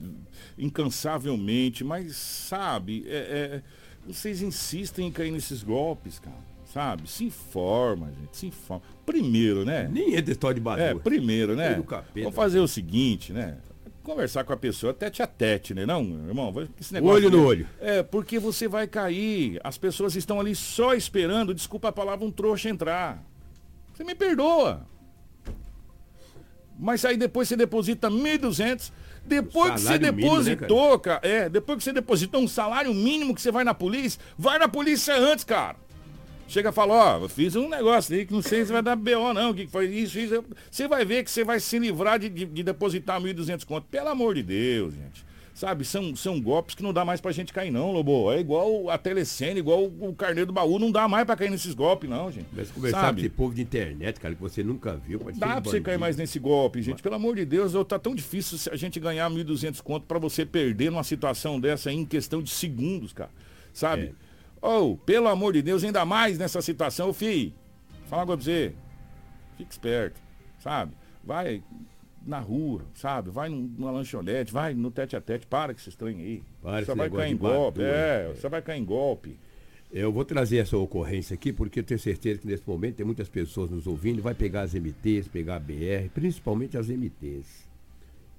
incansavelmente, mas sabe, é- é, vocês insistem em cair nesses golpes, cara. Sabe? Se informa, gente, se informa. Primeiro, né? Nem entra história de Badu. É, primeiro, né? Vamos fazer o seguinte, né? Conversar com a pessoa tete a tete, né? Não, irmão, esse negócio Olho no de- olho. É, porque você vai cair. As pessoas estão ali só esperando, desculpa a palavra, um trouxa entrar. Você me perdoa. Mas aí depois você deposita 1.200. Depois que você Salário mínimo, né, depositou, cara, é, depois que você depositou um salário mínimo que você vai na polícia, vai na polícia antes, cara. Chega e fala, ó, eu fiz um negócio aí que não sei se vai dar BO não, que foi isso, isso. Você vai ver que você vai se livrar de, de, de depositar 1.200 conto. Pelo amor de Deus, gente. Sabe, são, são golpes que não dá mais pra gente cair não, Lobo. É igual a telecena, igual o, o carneiro do baú, não dá mais pra cair nesses golpes não, gente. Mas conversar Sabe? com esse povo de internet, cara, que você nunca viu. pode Dá ser pra você cair mais nesse golpe, gente. Pelo amor de Deus, tá tão difícil se a gente ganhar 1.200 conto pra você perder numa situação dessa aí em questão de segundos, cara. Sabe? Ou, pelo amor de Deus, ainda mais nessa situação, fi. Fala pra você. Fica esperto, sabe? Vai na rua, sabe? Vai num- numa lanchonete, vai no tete a tete, para com esses trem aí. Para você vai cair em golpe. É, você vai cair em golpe. Eu vou trazer essa ocorrência aqui porque eu tenho certeza que nesse momento tem muitas pessoas nos ouvindo, vai pegar as MTs, pegar a BR, principalmente as MTs.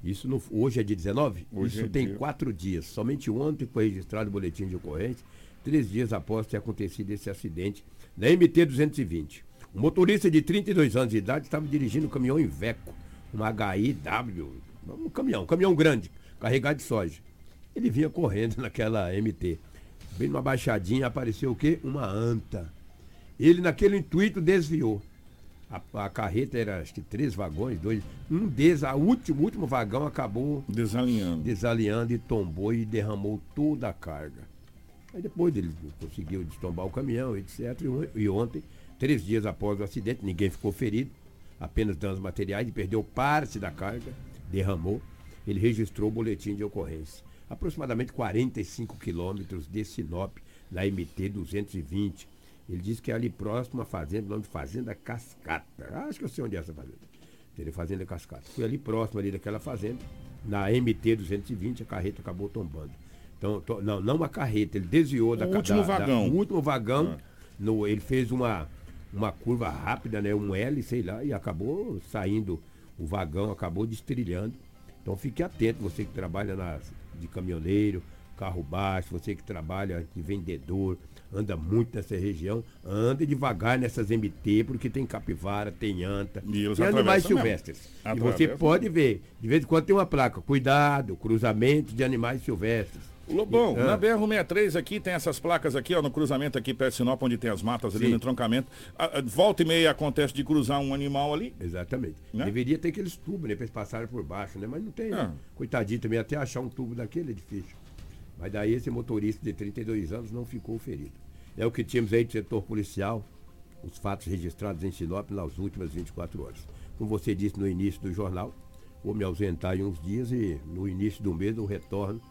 Isso no- hoje é dia 19? Hoje Isso é tem dia. quatro dias. Somente ontem foi registrado o boletim de ocorrência, três dias após ter acontecido esse acidente na MT 220. Um motorista de 32 anos de idade estava dirigindo um caminhão Iveco, um HIW, um caminhão, um caminhão grande, carregado de soja. Ele vinha correndo [LAUGHS] naquela MT. Bem numa baixadinha apareceu o quê? Uma anta. Ele, naquele intuito, desviou. A, a carreta era, acho que três vagões, dois. Um deles, a último, o último vagão acabou Desalinhando. desalinhando e tombou e derramou toda a carga. Aí depois ele conseguiu destombar o caminhão, etc. E on- E ontem, três dias após o acidente, ninguém ficou ferido, apenas danos materiais, ele perdeu parte da carga, derramou. Ele registrou o boletim de ocorrência. Aproximadamente 45 quilômetros de Sinop, na MT 220. Ele disse que é ali próximo a fazenda, nome de Fazenda Cascata. Acho que eu sei onde é essa fazenda. Fazenda Cascata. Foi ali próximo ali daquela fazenda, na MT 220, a carreta acabou tombando. Então, to- não, não a carreta, ele desviou da O ca- último da- da- vagão. o último vagão, Ah. no, ele fez uma, uma curva rápida, né? Um L, sei lá, e acabou saindo, o vagão acabou destrilhando. Então fique atento, você que trabalha nas, de caminhoneiro, carro baixo, você que trabalha de vendedor, anda muito nessa região, ande devagar nessas MT, porque tem capivara, tem anta, E tem animais silvestres. E você pode ver, de vez em quando tem uma placa, cuidado, cruzamento de animais silvestres. Lobão, ah. na BR-163 aqui tem essas placas aqui, ó, no cruzamento aqui perto de Sinop, onde tem as matas ali Sim. no entroncamento. A- a- volta e meia acontece de cruzar um animal ali. Exatamente. Né? Deveria ter aqueles tubos, né? Pra eles passarem por baixo, né? Mas não tem, né? Ah. Coitadinho também, até achar um tubo daquele é difícil. Mas daí esse motorista de 32 anos não ficou ferido. É o que tínhamos aí do setor policial, os fatos registrados em Sinop nas últimas 24 horas. Como você disse no início do jornal, vou me ausentar em uns dias e no início do mês eu retorno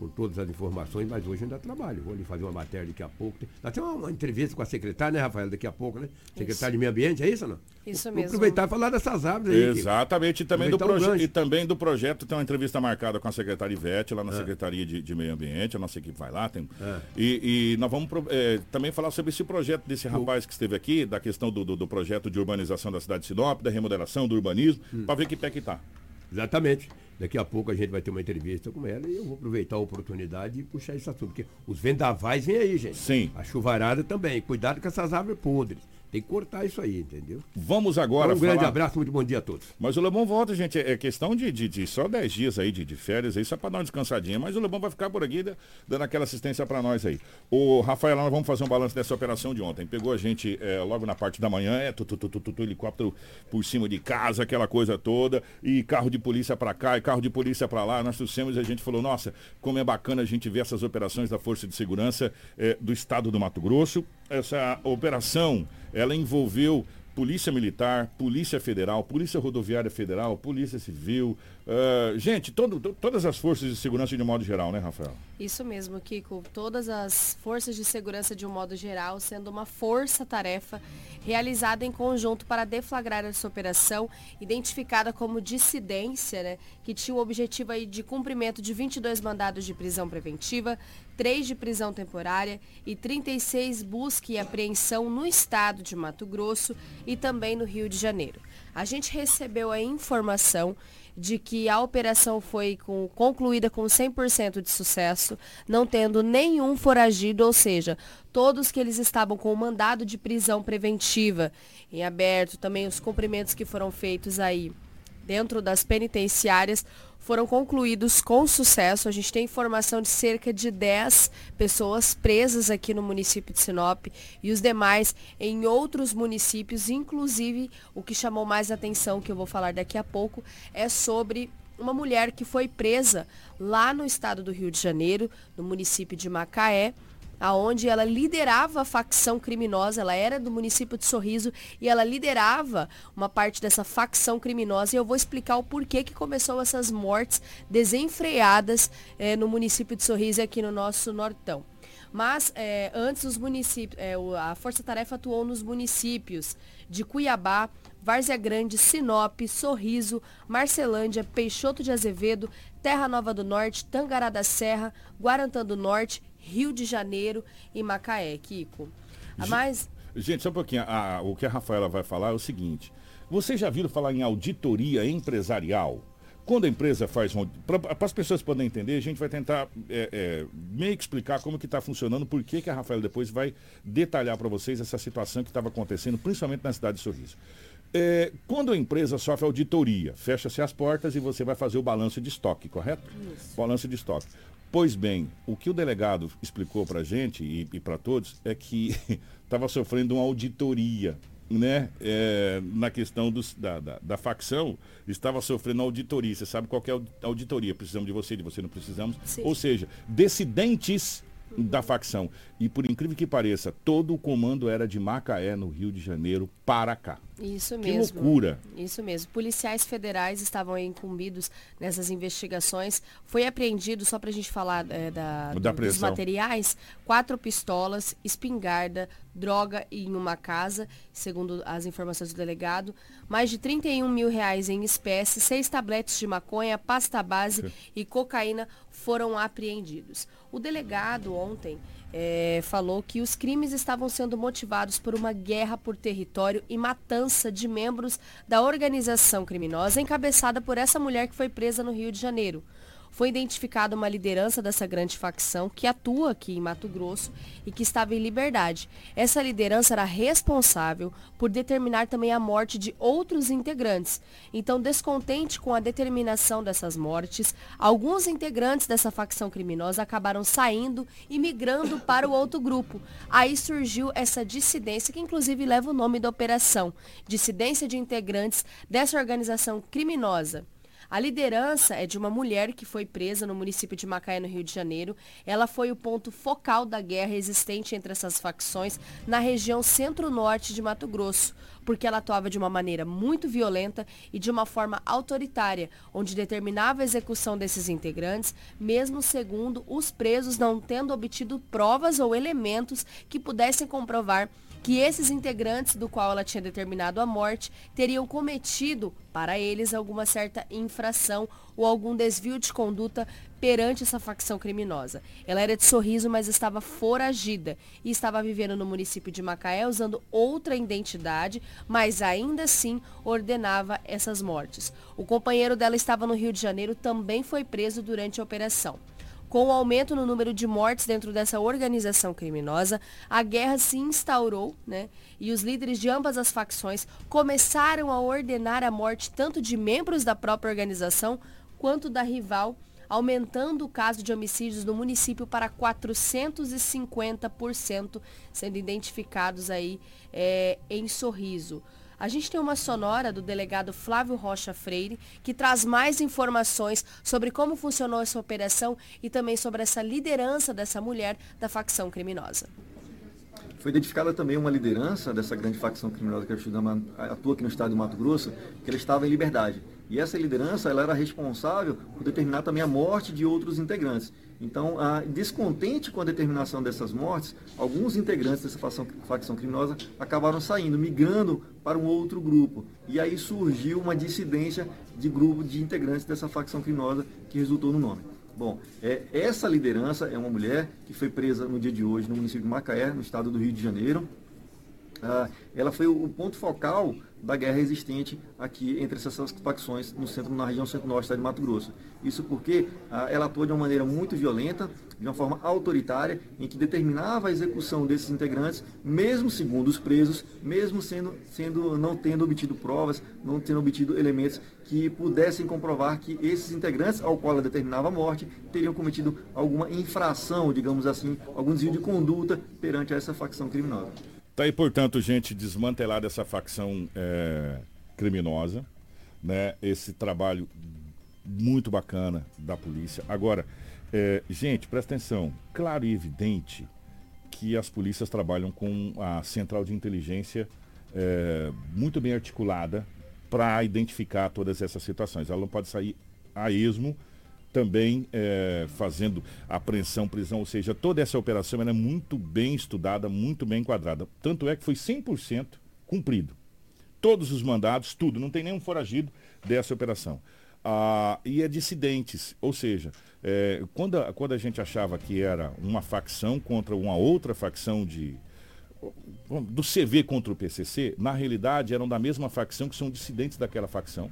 com todas as informações, mas hoje ainda trabalho. Vou ali fazer uma matéria daqui a pouco. Nós temos uma entrevista com a secretária, né, Rafael, daqui a pouco, né? Secretária de Meio Ambiente, é isso ou não? Isso Vou mesmo. aproveitar e falar dessas árvores aí. Exatamente, e também, do Aproveitar o proje- gancho. e também do projeto tem uma entrevista marcada com a secretária Ivete, lá na Secretaria de, de Meio Ambiente, a nossa equipe vai lá. Tem, É. e, e nós vamos pro- eh, também falar sobre esse projeto desse rapaz que esteve aqui, da questão do, do, do projeto de urbanização da cidade de Sinop, da remodelação, do urbanismo, Hum. para ver que pé que tá. Exatamente. Daqui a pouco a gente vai ter uma entrevista com ela e eu vou aproveitar a oportunidade e puxar esse assunto. Porque os vendavais vêm aí, gente. Sim. A chuvarada também. Cuidado com essas árvores podres. Tem que cortar isso aí, entendeu? Vamos agora um grande falar- abraço, muito bom dia a todos. Mas o Lebão volta, gente. É questão de, de, de só 10 dias aí de, de férias aí, só para dar uma descansadinha. Mas o Lebão vai ficar por aqui da- dando aquela assistência para nós aí. O Rafael, nós vamos fazer um balanço dessa operação de ontem. Pegou a gente é, logo na parte da manhã, é tu, tu, tu, tu, tu, tu, helicóptero por cima de casa, aquela coisa toda, e carro de polícia para cá, e carro de polícia para lá. Nós trouxemos e a gente falou, nossa, como é bacana a gente ver essas operações da Força de Segurança é, do Estado do Mato Grosso. Essa operação, ela envolveu Polícia Militar, Polícia Federal, Polícia Rodoviária Federal, Polícia Civil. ah, gente, todo- to- todas as forças de segurança de modo geral, né, Rafael? Isso mesmo, Kiko. Todas as forças de segurança de um modo geral, sendo uma força-tarefa realizada em conjunto para deflagrar essa operação, identificada como dissidência, né, que tinha o objetivo aí de cumprimento de 22 mandados de prisão preventiva, 3 de prisão temporária e 36 busca e apreensão no estado de Mato Grosso e também no Rio de Janeiro. A gente recebeu a informação de que a operação foi com- concluída com 100% de sucesso, não tendo nenhum foragido, ou seja, todos que eles estavam com o mandado de prisão preventiva em aberto, também os cumprimentos que foram feitos aí dentro das penitenciárias foram concluídos com sucesso. A gente tem informação de cerca de 10 pessoas presas aqui no município de Sinop e os demais em outros municípios, inclusive o que chamou mais atenção, que eu vou falar daqui a pouco, é sobre uma mulher que foi presa lá no estado do Rio de Janeiro, no município de Macaé, aonde ela liderava a facção criminosa, ela era do município de Sorriso e ela liderava uma parte dessa facção criminosa e eu vou explicar o porquê que começou essas mortes desenfreadas eh, no município de Sorriso e aqui no nosso Nortão. Mas eh, antes os municípios, eh, a Força Tarefa atuou nos municípios de Cuiabá, Várzea Grande, Sinop, Sorriso, Marcelândia, Peixoto de Azevedo, Terra Nova do Norte, Tangará da Serra, Guarantã do Norte, Rio de Janeiro e Macaé, Kiko. A mais, Gente, só um pouquinho. a- o que a Rafaela vai falar é o seguinte. Vocês já viram falar em auditoria empresarial? Quando a empresa faz. Para as pessoas poderem entender, a gente vai tentar é, é, meio que explicar como que está funcionando, por que que a Rafaela depois vai detalhar para vocês essa situação que estava acontecendo, principalmente na cidade de Sorriso. É, quando a empresa sofre auditoria, fecha-se as portas e você vai fazer o balanço de estoque, correto? Balanço de estoque. Pois bem, o que o delegado explicou para a gente e, e para todos é que [LAUGHS] estava sofrendo uma auditoria, né? É, na questão dos, da, da, da, facção, estava sofrendo auditoria. Você sabe qual é a auditoria? Precisamos de você, de você não precisamos. Sim. Ou seja, dissidentes da facção. E por incrível que pareça, todo o comando era de Macaé, no Rio de Janeiro, para cá. Isso que mesmo. Que loucura. Isso mesmo. Policiais federais estavam incumbidos nessas investigações. Foi apreendido, só para a gente falar é, da, da dos materiais, quatro pistolas, espingarda, droga em uma casa, segundo as informações do delegado, mais de 31 mil reais em espécie, seis tabletes de maconha, pasta base e cocaína foram apreendidos. O delegado ontem é, falou que os crimes estavam sendo motivados por uma guerra por território e matança de membros da organização criminosa encabeçada por essa mulher que foi presa no Rio de Janeiro foi identificada uma liderança dessa grande facção que atua aqui em Mato Grosso e que estava em liberdade. Essa liderança era responsável por determinar também a morte de outros integrantes. Então, descontente com a determinação dessas mortes, alguns integrantes dessa facção criminosa acabaram saindo e migrando para o outro grupo. Aí surgiu essa dissidência, que inclusive leva o nome da operação, dissidência de integrantes dessa organização criminosa. A liderança é de uma mulher que foi presa no município de Macaé, no Rio de Janeiro. Ela foi o ponto focal da guerra existente entre essas facções na região centro-norte de Mato Grosso, porque ela atuava de uma maneira muito violenta e de uma forma autoritária, onde determinava a execução desses integrantes, mesmo segundo os presos não tendo obtido provas ou elementos que pudessem comprovar que esses integrantes do qual ela tinha determinado a morte teriam cometido, para eles, alguma certa infração ou algum desvio de conduta perante essa facção criminosa. Ela era de sorriso, mas estava foragida e estava vivendo no município de Macaé usando outra identidade, mas ainda assim ordenava essas mortes. O companheiro dela estava no Rio de Janeiro, também foi preso durante a operação. Com o aumento no número de mortes dentro dessa organização criminosa, a guerra se instaurou, né? E os líderes de ambas as facções começaram a ordenar a morte tanto de membros da própria organização quanto da rival, aumentando o caso de homicídios no município para 450%, sendo identificados aí é, em Sorriso. A gente tem uma sonora do delegado Flávio Rocha Freire, que traz mais informações sobre como funcionou essa operação e também sobre essa liderança dessa mulher da facção criminosa. Foi identificada também uma liderança dessa grande facção criminosa que atua aqui no estado do Mato Grosso, que ela estava em liberdade. E essa liderança ela era responsável por determinar também a morte de outros integrantes. Então, a, descontente com a determinação dessas mortes, alguns integrantes dessa facção, facção criminosa acabaram saindo, migrando para um outro grupo. E aí surgiu uma dissidência de grupo de integrantes dessa facção criminosa que resultou no nome. Bom, é, essa liderança é uma mulher que foi presa no dia de hoje no município de Macaé, no estado do Rio de Janeiro. Ah, ela foi o ponto focal da guerra existente aqui entre essas facções no centro, na região centro-norte de Mato Grosso. Isso porque ah, ela atua de uma maneira muito violenta, de uma forma autoritária, em que determinava a execução desses integrantes, mesmo segundo os presos, mesmo sendo, sendo não tendo obtido provas, não tendo obtido elementos que pudessem comprovar que esses integrantes, ao qual ela determinava a morte, teriam cometido alguma infração, digamos assim, algum desvio de conduta perante essa facção criminosa. Tá aí, portanto, gente, desmantelada essa facção é, criminosa, né? Esse trabalho muito bacana da polícia. Agora, é, gente, presta atenção. Claro e evidente que as polícias trabalham com a central de inteligência é, muito bem articulada para identificar todas essas situações. Ela não pode sair a esmo também é, fazendo apreensão, prisão, ou seja, toda essa operação é muito bem estudada, muito bem enquadrada. Tanto é que foi 100% cumprido. Todos os mandados, tudo, não tem nenhum foragido dessa operação. Ah, e é dissidentes, ou seja, é, quando, a, quando a gente achava que era uma facção contra uma outra facção de, do CV contra o PCC, na realidade eram da mesma facção que são dissidentes daquela facção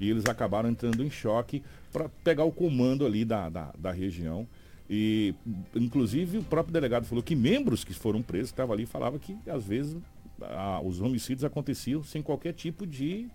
e eles acabaram entrando em choque para pegar o comando ali da, da, da, região. E, inclusive, o próprio delegado falou que membros que foram presos, que estavam ali, falavam que, às vezes, a, os homicídios aconteciam sem qualquer tipo de,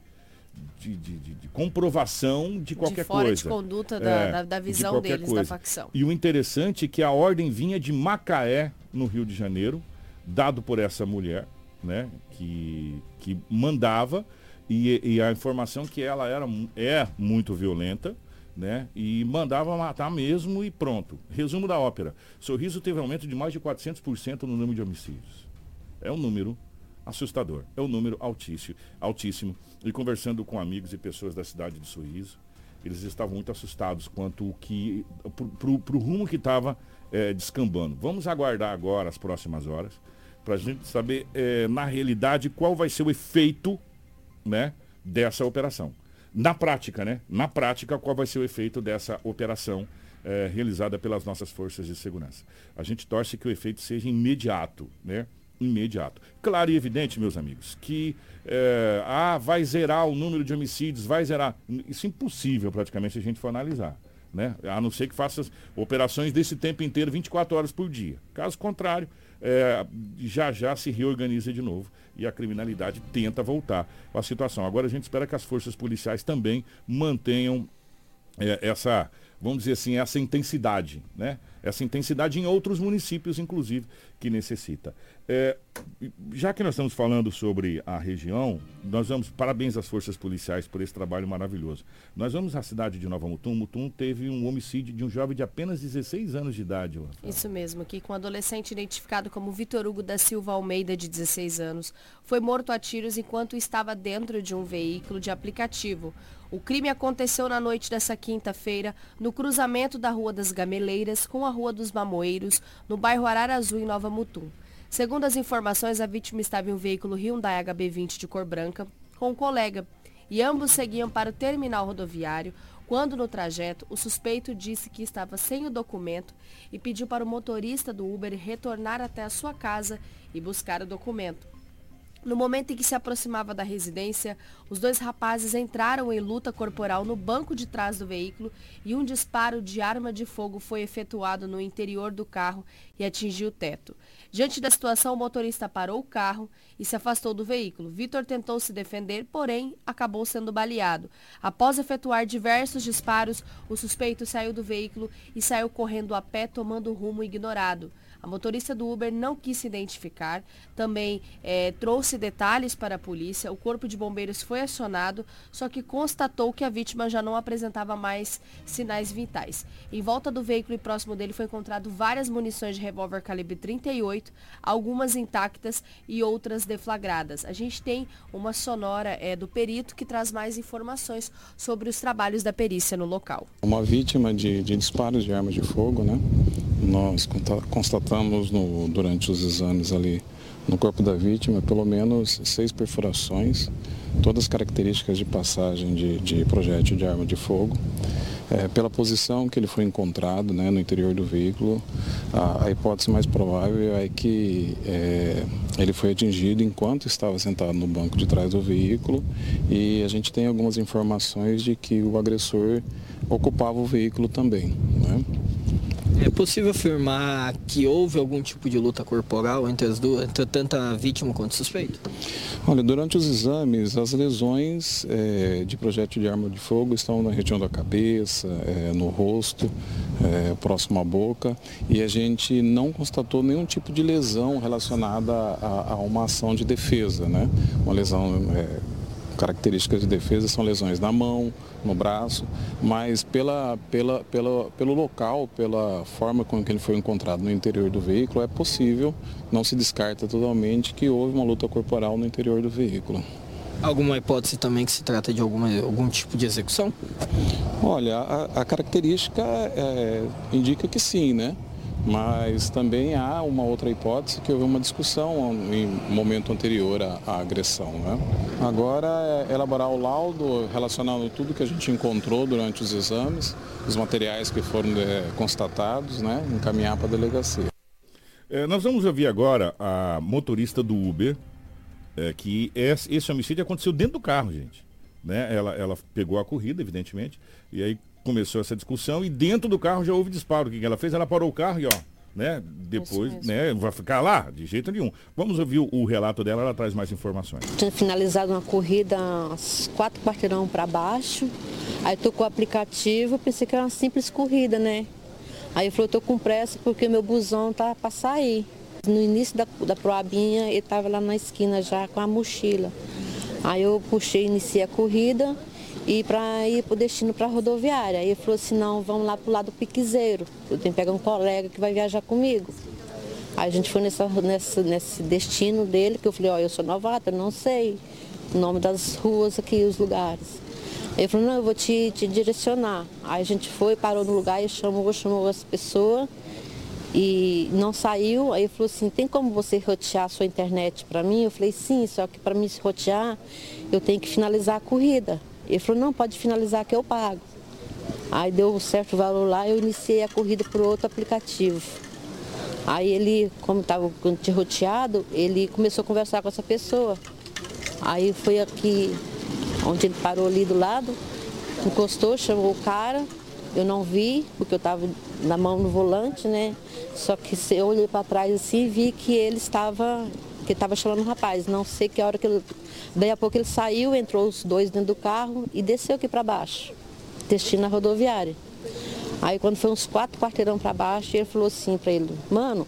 de, de, de, de comprovação de qualquer de fora coisa. de conduta da, É, da, da de visão qualquer deles, da coisa. facção. E o interessante é que a ordem vinha de Macaé, no Rio de Janeiro, dado por essa mulher, né, que, que mandava, e, e a informação que ela era, é muito violenta, né, e mandava matar mesmo e pronto. Resumo da ópera. Sorriso teve aumento de mais de 400% no número de homicídios. É um número assustador. É um número altíssimo, altíssimo. E conversando com amigos e pessoas da cidade de Sorriso, eles estavam muito assustados quanto o que para o rumo que estava descambando. Vamos aguardar agora as próximas horas para a gente saber eh, na realidade qual vai ser o efeito né, dessa operação. Na prática, né? Na prática, qual vai ser o efeito dessa operação eh, realizada pelas nossas forças de segurança? A gente torce que o efeito seja imediato, né? Imediato. Claro e evidente, meus amigos, que eh, ah, vai zerar o número de homicídios, vai zerar. Isso é impossível praticamente se a gente for analisar. Né? A não ser que faça operações desse tempo inteiro, 24 horas por dia. Caso contrário, é, já já se reorganiza de novo e a criminalidade tenta voltar à situação. Agora a gente espera que as forças policiais também mantenham é, essa, vamos dizer assim, essa intensidade, né? Essa intensidade em outros municípios, inclusive, que necessita. É, já que nós estamos falando sobre a região, nós vamos, parabéns às forças policiais por esse trabalho maravilhoso. Nós vamos à cidade de Nova Mutum. Mutum teve um homicídio de um jovem de apenas 16 anos de idade. Isso mesmo, aqui com um adolescente identificado como Vitor Hugo da Silva Almeida, de 16 anos, foi morto a tiros enquanto estava dentro de um veículo de aplicativo. O crime aconteceu na noite dessa quinta-feira, no cruzamento da Rua das Gameleiras com a Rua dos Mamoeiros, no bairro Arara Azul, em Nova Mutum. Segundo as informações, a vítima estava em um veículo Hyundai HB20 de cor branca com um colega e ambos seguiam para o terminal rodoviário quando no trajeto o suspeito disse que estava sem o documento e pediu para o motorista do Uber retornar até a sua casa e buscar o documento. No momento em que se aproximava da residência, os dois rapazes entraram em luta corporal no banco de trás do veículo e um disparo de arma de fogo foi efetuado no interior do carro e atingiu o teto. Diante da situação, o motorista parou o carro e se afastou do veículo. Vitor tentou se defender, porém acabou sendo baleado. Após efetuar diversos disparos, o suspeito saiu do veículo e saiu correndo a pé, tomando rumo ignorado. A motorista do Uber não quis se identificar, também eh, trouxe detalhes para a polícia. O corpo de bombeiros foi acionado, só que constatou que a vítima já não apresentava mais sinais vitais. Em volta do veículo e próximo dele foi encontrado várias munições de revólver calibre 38, algumas intactas e outras deflagradas. A gente tem uma sonora eh, do perito que traz mais informações sobre os trabalhos da perícia no local. Uma vítima de, de disparos de arma de fogo, né? Nós conta- no- durante os exames ali no corpo da vítima pelo menos seis perfurações, todas características de passagem de, de projétil de arma de fogo. É, pela posição que ele foi encontrado né, no interior do veículo, a, a hipótese mais provável é que é, ele foi atingido enquanto estava sentado no banco de trás do veículo e a gente tem algumas informações de que o agressor ocupava o veículo também. Né? É possível afirmar que houve algum tipo de luta corporal entre as duas, entre tanto a vítima quanto o suspeito? Olha, durante os exames, as lesões eh, de projétil de arma de fogo estão na região da cabeça, eh, no rosto, eh, próximo à boca, e a gente não constatou nenhum tipo de lesão relacionada a, a uma ação de defesa, né? Uma lesão, eh, características de defesa são lesões na mão, no braço, mas pela, pela, pela, pelo local, pela forma com que ele foi encontrado no interior do veículo, é possível, não se descarta totalmente que houve uma luta corporal no interior do veículo. Alguma hipótese também que se trata de alguma, algum tipo de execução? Olha, a, a característica é, indica que sim, né? Mas também há uma outra hipótese que houve uma discussão em momento anterior à, à agressão. Né? Agora é elaborar o laudo relacionando tudo que a gente encontrou durante os exames, os materiais que foram é, constatados, né? encaminhar para a delegacia. É, nós vamos ouvir agora a motorista do Uber, é, que esse, homicídio aconteceu dentro do carro, gente. Né? Ela, ela pegou a corrida, evidentemente, e aí começou essa discussão e dentro do carro já houve disparo. O que ela fez? Ela parou o carro e ó, né? Depois, né? Vai ficar lá, de jeito nenhum. Vamos ouvir o, o relato dela, ela traz mais informações. Tinha finalizado uma corrida uns quatro quarteirão para baixo. Aí tocou o aplicativo, pensei que era uma simples corrida, né? Aí eu falei, eu tô com pressa porque meu busão tá para sair. No início da, da proabinha, ele tava lá na esquina já com a mochila. Aí eu puxei, iniciei a corrida e para ir para o destino para a rodoviária. Aí ele falou assim, não, vamos lá para o lado do Piquezeiro. Eu tenho que pegar um colega que vai viajar comigo. Aí a gente foi nessa, nessa, nesse destino dele, que eu falei, ó, eu sou novata, não sei o nome das ruas aqui, os lugares. Ele falou, não, eu vou te, te direcionar. Aí a gente foi, parou no lugar e chamou, chamou as pessoas e não saiu. Aí ele falou assim, tem como você rotear a sua internet para mim? Eu falei, sim, só que para mim rotear, eu tenho que finalizar a corrida. Ele falou, não, pode finalizar que eu pago. Aí deu um certo valor lá, eu iniciei a corrida por outro aplicativo. Aí ele, como estava roteado, ele começou a conversar com essa pessoa. Aí foi aqui onde ele parou ali do lado, encostou, chamou o cara, eu não vi, porque eu estava na mão no volante, né? Só que eu olhei para trás assim e vi que ele estava, que estava chamando o rapaz. Não sei que hora que ele. Daí a pouco ele saiu, entrou os dois dentro do carro e desceu aqui para baixo, destino à rodoviária. Aí quando foi uns quatro quarteirão para baixo, ele falou assim para ele, mano,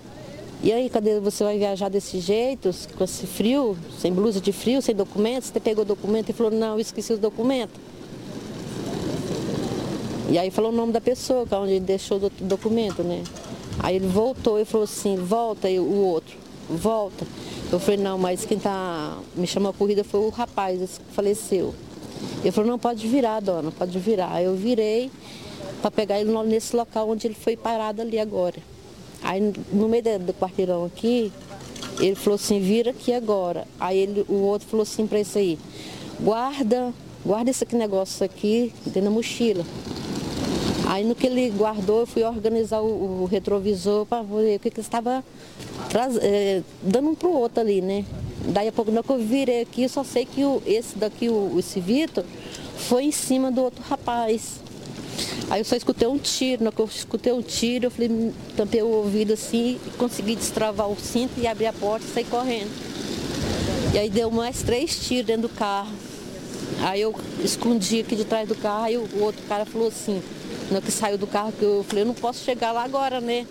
e aí, cadê você vai viajar desse jeito, com esse frio, sem blusa de frio, sem documentos? Você pegou o documento e falou, não, esqueci o documento. E aí falou o nome da pessoa, que é onde ele deixou o documento, né? Aí ele voltou e falou assim, volta, e o outro, volta. Eu falei, não, mas quem tá, me chamou a corrida foi o rapaz, esse que faleceu. Ele falou, não, pode virar, dona, pode virar. Aí eu virei para pegar ele nesse local onde ele foi parado ali agora. Aí no meio do quarteirão aqui, ele falou assim, vira aqui agora. Aí ele, o outro falou assim para esse aí, guarda, guarda esse negócio aqui dentro da mochila. Aí no que ele guardou, eu fui organizar o, o retrovisor para ver o que, que estava é, dando um para o outro ali, né? Daí a pouco que eu virei aqui, só sei que o, esse daqui, o, esse Vitor, foi em cima do outro rapaz. Aí eu só escutei um tiro, na que eu escutei um tiro, eu falei, tampei o ouvido assim, consegui destravar o cinto e abrir a porta e sair correndo. E aí deu mais três tiros dentro do carro. Aí eu escondi aqui de trás do carro, aí o outro cara falou assim, na que saiu do carro, que eu falei, eu não posso chegar lá agora, né?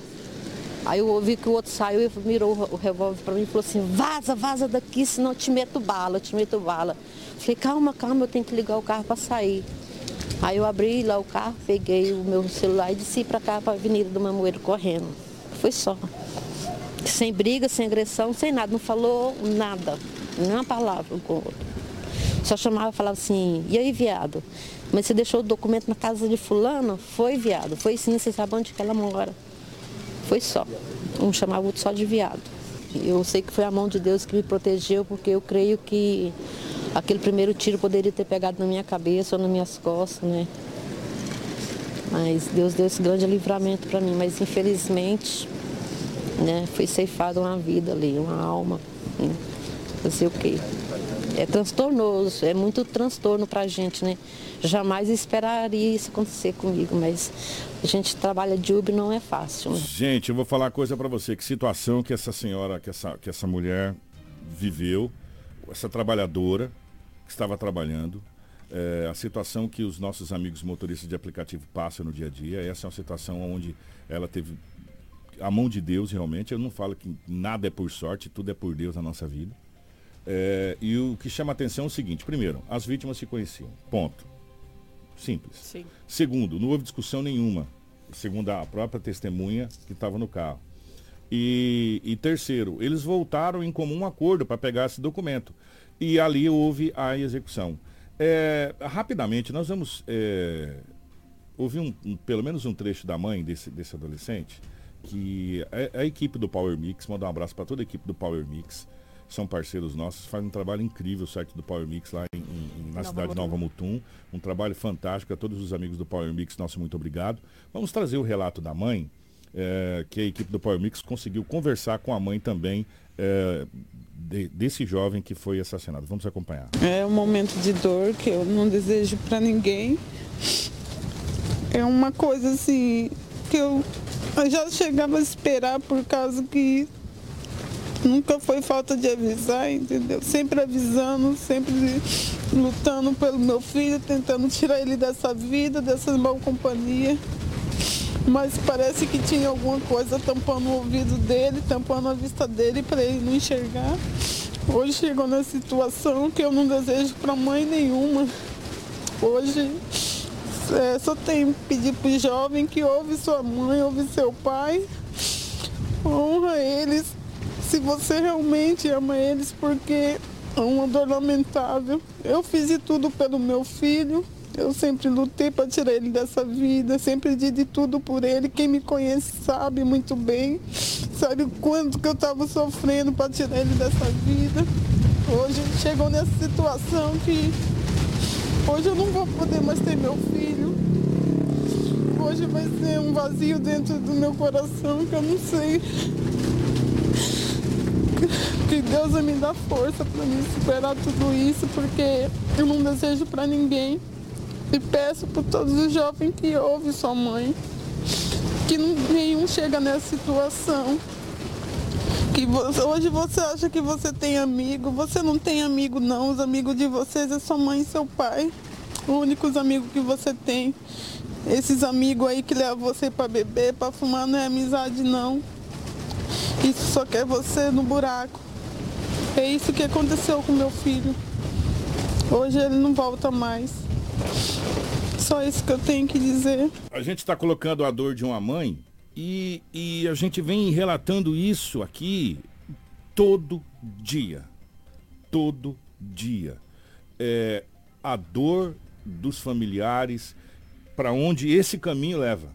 Aí eu ouvi que o outro saiu e mirou o revólver para mim e falou assim, vaza, vaza daqui, senão eu te meto bala, eu te meto bala. Falei, calma, calma, eu tenho que ligar o carro para sair. Aí eu abri lá o carro, peguei o meu celular e desci para cá, para a Avenida do Mamoeiro, correndo. Foi só. Sem briga, sem agressão, sem nada. Não falou nada, nenhuma palavra um com o outro. Só chamava e falava assim, e aí, viado? Mas você deixou o documento na casa de fulano? Foi, viado. Foi sim, você sabe onde que ela mora. Foi só. Um chamava outro só de viado. Eu sei que foi a mão de Deus que me protegeu, porque eu creio que aquele primeiro tiro poderia ter pegado na minha cabeça ou nas minhas costas, né? Mas Deus deu esse grande livramento para mim, mas infelizmente, né, foi ceifada uma vida ali, uma alma. Né? Fazer o quê? É transtornoso, é muito transtorno para a gente, né? Jamais esperaria isso acontecer comigo, mas a gente trabalha de Uber não é fácil. Né? Gente, eu vou falar coisa para você, que situação que essa senhora, que essa, que essa mulher viveu, essa trabalhadora, que estava trabalhando, é, a situação que os nossos amigos motoristas de aplicativo passam no dia a dia. Essa é uma situação onde ela teve a mão de Deus realmente. Eu não falo que nada é por sorte, tudo é por Deus na nossa vida. É, e o que chama atenção é o seguinte: primeiro, as vítimas se conheciam. Ponto. Simples. Sim. Segundo, não houve discussão nenhuma, segundo a própria testemunha que estava no carro. E, e terceiro, eles voltaram em comum acordo para pegar esse documento e ali houve a execução. É, rapidamente, nós vamos é, ouvir um, um, pelo menos um trecho da mãe desse, desse adolescente, que a, a equipe do Power Mix, mandar um abraço para toda a equipe do Power Mix, são parceiros nossos, fazem um trabalho incrível o site do Power Mix lá em, em, na Nova cidade de Nova Mutum. Um trabalho fantástico. A todos os amigos do Power Mix, nosso muito obrigado. Vamos trazer o relato da mãe, é, que a equipe do Power Mix conseguiu conversar com a mãe também é, de, desse jovem que foi assassinado. Vamos acompanhar. É um momento de dor que eu não desejo para ninguém. É uma coisa assim que eu Eu já chegava a esperar por causa que nunca foi falta de avisar, entendeu? Sempre avisando, sempre lutando pelo meu filho, tentando tirar ele dessa vida, dessa mal companhia. Mas parece que tinha alguma coisa tampando o ouvido dele, tampando a vista dele para ele não enxergar. Hoje chegou na situação que eu não desejo para mãe nenhuma. Hoje é, só tenho que pedir para o jovem que ouve sua mãe, ouve seu pai, honra eles, se você realmente ama eles, porque é uma dor lamentável. Eu fiz de tudo pelo meu filho, eu sempre lutei para tirar ele dessa vida, sempre dei de tudo por ele. Quem me conhece sabe muito bem, sabe o quanto que eu estava sofrendo para tirar ele dessa vida. Hoje chegou nessa situação que hoje eu não vou poder mais ter meu filho. Hoje vai ser um vazio dentro do meu coração que eu não sei. [LAUGHS] Que Deus me dar força para me superar tudo isso, porque eu não desejo para ninguém. E peço por todos os jovens que ouvem sua mãe, que nenhum chega nessa situação. Que você, hoje você acha que você tem amigo, você não tem amigo não, os amigos de vocês é sua mãe e seu pai. Os únicos amigos que você tem. Esses amigos aí que levam você para beber, para fumar, não é amizade não. Isso só quer você no buraco. É isso que aconteceu com meu filho. Hoje ele não volta mais. Só isso que eu tenho que dizer. A gente está colocando a dor de uma mãe e, e a gente vem relatando isso aqui todo dia. Todo dia. É, a dor dos familiares, para onde esse caminho leva.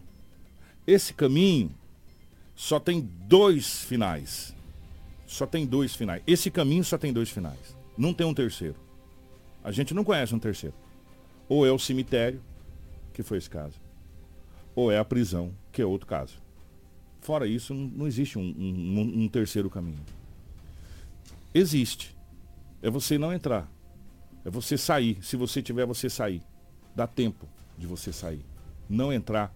Esse caminho só tem dois finais. Só tem dois finais. Esse caminho só tem dois finais. Não tem um terceiro. A gente não conhece um terceiro. Ou é o cemitério, que foi esse caso, ou é a prisão, que é outro caso. Fora isso, não existe um, um, um terceiro caminho. Existe. É você não entrar. É você sair. Se você tiver, você sair. Dá tempo de você sair. Não entrar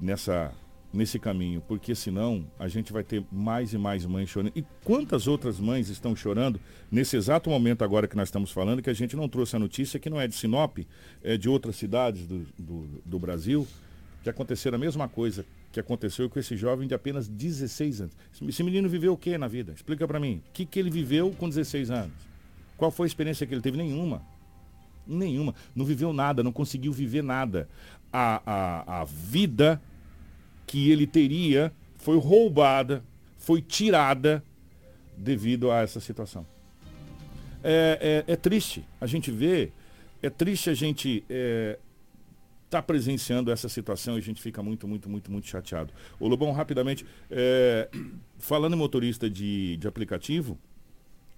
nessa nesse caminho, porque senão a gente vai ter mais e mais mães chorando. E quantas outras mães estão chorando nesse exato momento agora que nós estamos falando, que a gente não trouxe a notícia, que não é de Sinop, é de outras cidades do, do, do Brasil, que aconteceram a mesma coisa que aconteceu com esse jovem de apenas 16 anos. Esse menino viveu o que na vida? Explica para mim. O que, que ele viveu com 16 anos? Qual foi a experiência que ele teve? Nenhuma. Nenhuma. Não viveu nada, não conseguiu viver nada. A, a, a vida que ele teria foi roubada, foi tirada devido a essa situação. É, é, é triste a gente ver, é triste a gente é, tá presenciando essa situação e a gente fica muito, muito, muito, muito chateado. O Lobão, rapidamente, é, falando em motorista de, de aplicativo,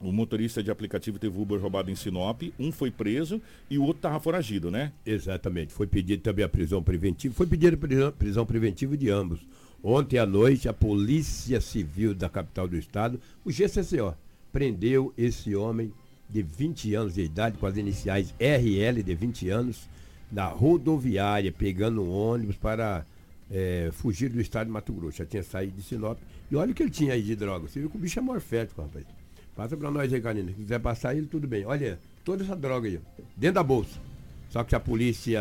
o motorista de aplicativo teve Uber roubado em Sinop, um foi preso e o outro estava foragido, né? Exatamente. Foi pedido também a prisão preventiva. Foi pedida a prisão, prisão preventiva de ambos. Ontem à noite, a Polícia Civil da capital do estado, o GCCO, prendeu esse homem de 20 anos de idade, com as iniciais RL de 20 anos, na rodoviária, pegando um ônibus para é, fugir do estado de Mato Grosso. Já tinha saído de Sinop. E olha o que ele tinha aí de droga. Você viu que o bicho é morfético, rapaz. Passa para nós aí, Karina. Se quiser passar ele, tudo bem. Olha, toda essa droga aí, dentro da bolsa. Só que a polícia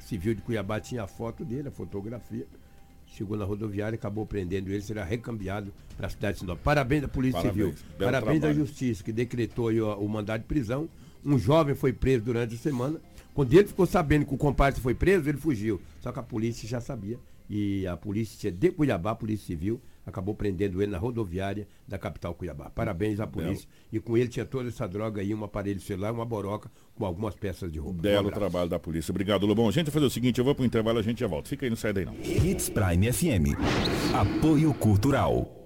civil de Cuiabá tinha a foto dele, a fotografia. Chegou na rodoviária, acabou prendendo ele, será recambiado para a cidade de Sinop. Parabéns da Polícia Parabéns. Civil. Parabéns trabalho. da Justiça, que decretou o, o mandado de prisão. Um jovem foi preso durante a semana. Quando ele ficou sabendo que o compadre foi preso, ele fugiu. Só que a polícia já sabia. E a polícia de Cuiabá, a Polícia Civil, acabou prendendo ele na rodoviária da capital Cuiabá. Parabéns à polícia. Belo. E com ele tinha toda essa droga aí, um aparelho celular, uma boroca com algumas peças de roupa. Belo um trabalho da polícia. Obrigado, Lobão. A gente vai fazer o seguinte, eu vou para o intervalo, a gente já volta. Fica aí, não sai daí não. Hits Prime FM. Apoio Cultural.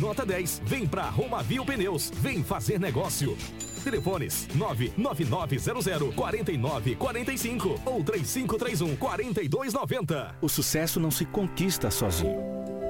nota 10. Vem pra Romavil Pneus. Vem fazer negócio. Telefones 99900 4945 ou 3531 4290. O sucesso não se conquista sozinho.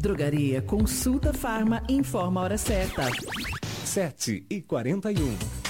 Drogaria Consulta Farma informa a hora certa. 7 e 41.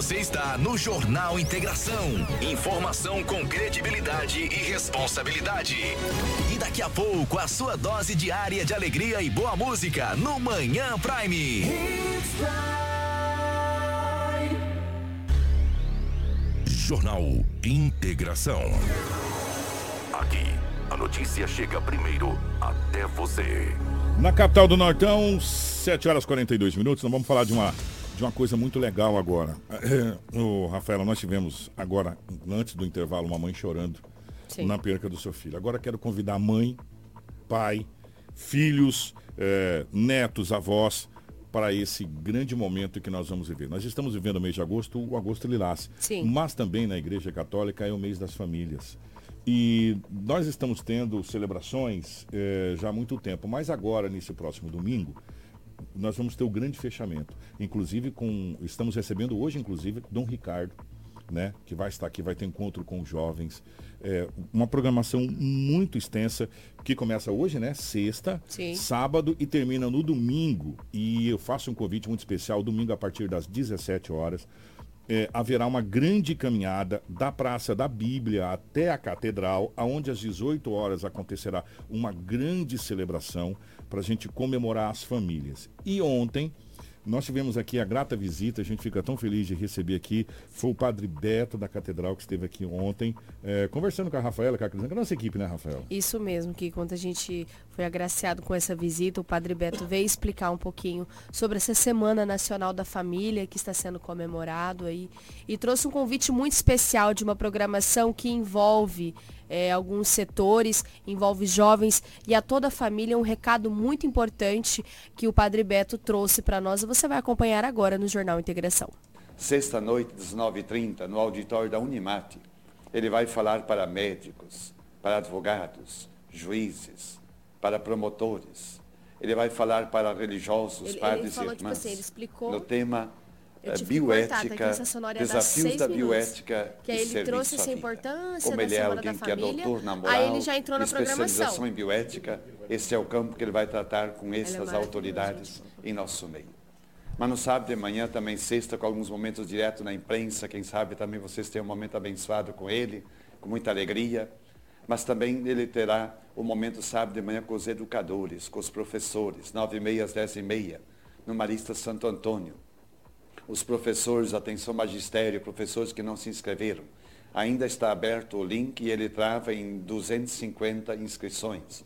Você está no Jornal Integração. Informação com credibilidade e responsabilidade. E daqui a pouco, a sua dose diária de alegria e boa música no Manhã Prime. Jornal Integração. Aqui, a notícia chega primeiro até você. Na capital do Nortão, 7 horas e 42 minutos, nós vamos falar de uma, de uma coisa muito legal agora. O Rafaela, nós tivemos agora, antes do intervalo, uma mãe chorando Sim. na perca do seu filho. Agora quero convidar mãe, pai, filhos, eh, netos, avós, para esse grande momento que nós vamos viver. Nós estamos vivendo o mês de agosto, o agosto lilás. Sim. Mas também na Igreja Católica é o mês das famílias. E nós estamos tendo celebrações eh, já há muito tempo, mas agora, nesse próximo domingo, nós vamos ter o grande fechamento. Inclusive com. Estamos recebendo hoje, inclusive, Dom Ricardo, né? Que vai estar aqui, vai ter encontro com jovens. É, uma programação muito extensa que começa hoje, né? Sexta, Sim. sábado e termina no domingo. E eu faço um convite muito especial, domingo a partir das 17 horas. É, haverá uma grande caminhada da Praça da Bíblia até a Catedral, aonde às 18 horas acontecerá uma grande celebração para a gente comemorar as famílias. E ontem nós tivemos aqui a grata visita, a gente fica tão feliz de receber aqui. Foi o Padre Beto da Catedral que esteve aqui ontem, é, conversando com a Rafaela, com a nossa equipe, né, Rafaela? Isso mesmo, que quando a gente foi agraciado com essa visita, o Padre Beto veio explicar um pouquinho sobre essa Semana Nacional da Família que está sendo comemorado aí. E trouxe um convite muito especial de uma programação que envolve é, alguns setores, envolve jovens e a toda a família, um recado muito importante que o Padre Beto trouxe para nós você vai acompanhar agora no Jornal Integração. Sexta-noite, 19h30, no auditório da Unimate, ele vai falar para médicos, para advogados, juízes, para promotores. Ele vai falar para religiosos, Ele- padres ele falou, e tipo irmãs. assim, ele explicou- No tema bioética, desafios da minutos. bioética Que aí ele trouxe essa importância Como da ele é alguém que é doutor na aí moral, ele já entrou na especialização em bioética, esse é o campo que ele vai tratar com essas maravilhoso, autoridades em nosso meio. Mas no sábado de manhã, também sexta, com alguns momentos direto na imprensa, quem sabe também vocês tenham um momento abençoado com ele, com muita alegria. Mas também ele terá o momento sábado de manhã com os educadores, com os professores, nove e meia às dez e meia, no Marista Santo Antônio. Os professores, atenção magistério, professores que não se inscreveram, ainda está aberto o link e ele trava em 250 inscrições.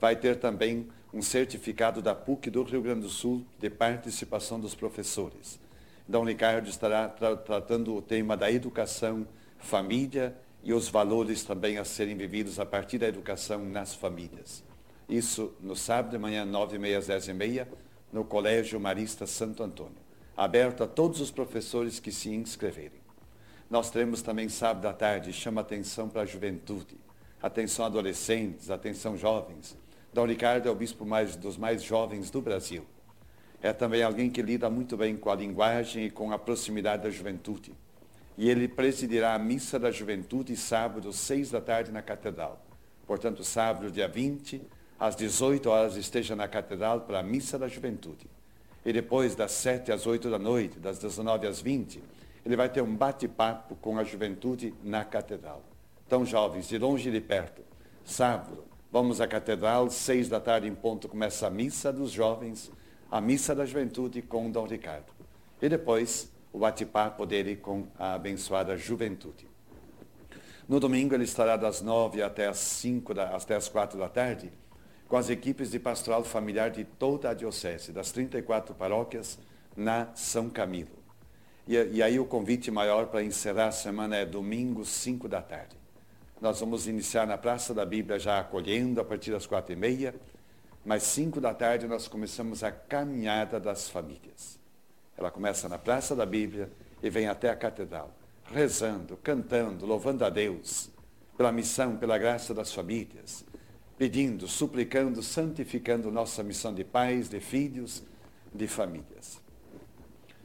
Vai ter também um certificado da PUC do Rio Grande do Sul de participação dos professores. Dom Ricardo estará tra- tratando o tema da educação, família e os valores também a serem vividos a partir da educação nas famílias. Isso no sábado de manhã, nove e meia às dez e meia, no Colégio Marista Santo Antônio. Aberto a todos os professores que se inscreverem. Nós teremos também sábado à tarde, chama atenção para a juventude, atenção adolescentes, atenção jovens. Dom Ricardo é o bispo mais, dos mais jovens do Brasil. É também alguém que lida muito bem com a linguagem e com a proximidade da juventude. E ele presidirá a missa da juventude sábado, seis da tarde, na Catedral. Portanto, sábado, dia 20, às 18 horas, esteja na Catedral para a missa da juventude. E depois, das 7 às 8 da noite, das 19 às 20, ele vai ter um bate-papo com a juventude na Catedral. Então, jovens, de longe e de perto, sábado, vamos à Catedral, seis da tarde em ponto, começa a missa dos jovens, a missa da juventude com Dom Ricardo. E depois, o bate-papo dele com a abençoada juventude. No domingo ele estará das nove até as cinco, da, até as quatro da tarde, com as equipes de pastoral familiar de toda a diocese, das 34 paróquias, na São Camilo. E, e aí o convite maior para encerrar a semana é domingo, 5 da tarde. Nós vamos iniciar na Praça da Bíblia já acolhendo a partir das quatro e meia, mas 5 da tarde nós começamos a caminhada das famílias. Ela começa na Praça da Bíblia e vem até a Catedral, rezando, cantando, louvando a Deus pela missão, pela graça das famílias, pedindo, suplicando, santificando nossa missão de pais, de filhos, de famílias.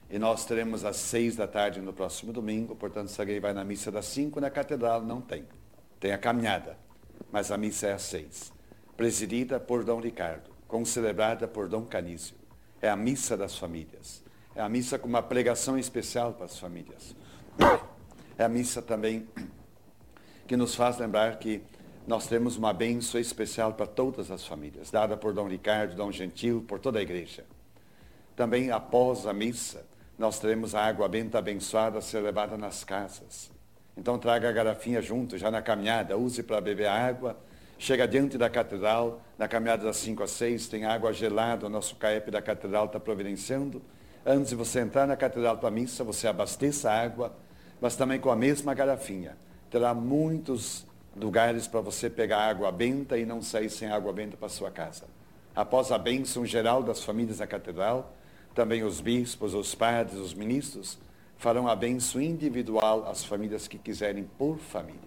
E nós teremos às seis da tarde no próximo domingo, portanto, se alguém vai na missa das cinco na Catedral, não tem. Tem a caminhada, mas a missa é às seis. Presidida por Dom Ricardo, concelebrada por Dom Canísio. É a missa das famílias. É a missa com uma pregação especial para as famílias. É a missa também que nos faz lembrar que nós temos uma bênção especial para todas as famílias, dada por Dom Ricardo, Dom Gentil, por toda a igreja. Também após a missa, nós teremos a água benta abençoada a ser levada nas casas. Então traga a garrafinha junto, já na caminhada, use para beber água. Chega diante da catedral, na caminhada das 5 às 6, tem água gelada, o nosso CAEP da catedral está providenciando. Antes de você entrar na catedral para a missa, você abasteça a água, mas também com a mesma garrafinha. Terá muitos lugares para você pegar água benta e não sair sem água benta para sua casa. Após a bênção geral das famílias da catedral, também os bispos, os padres, os ministros farão a bênção individual às famílias que quiserem por família.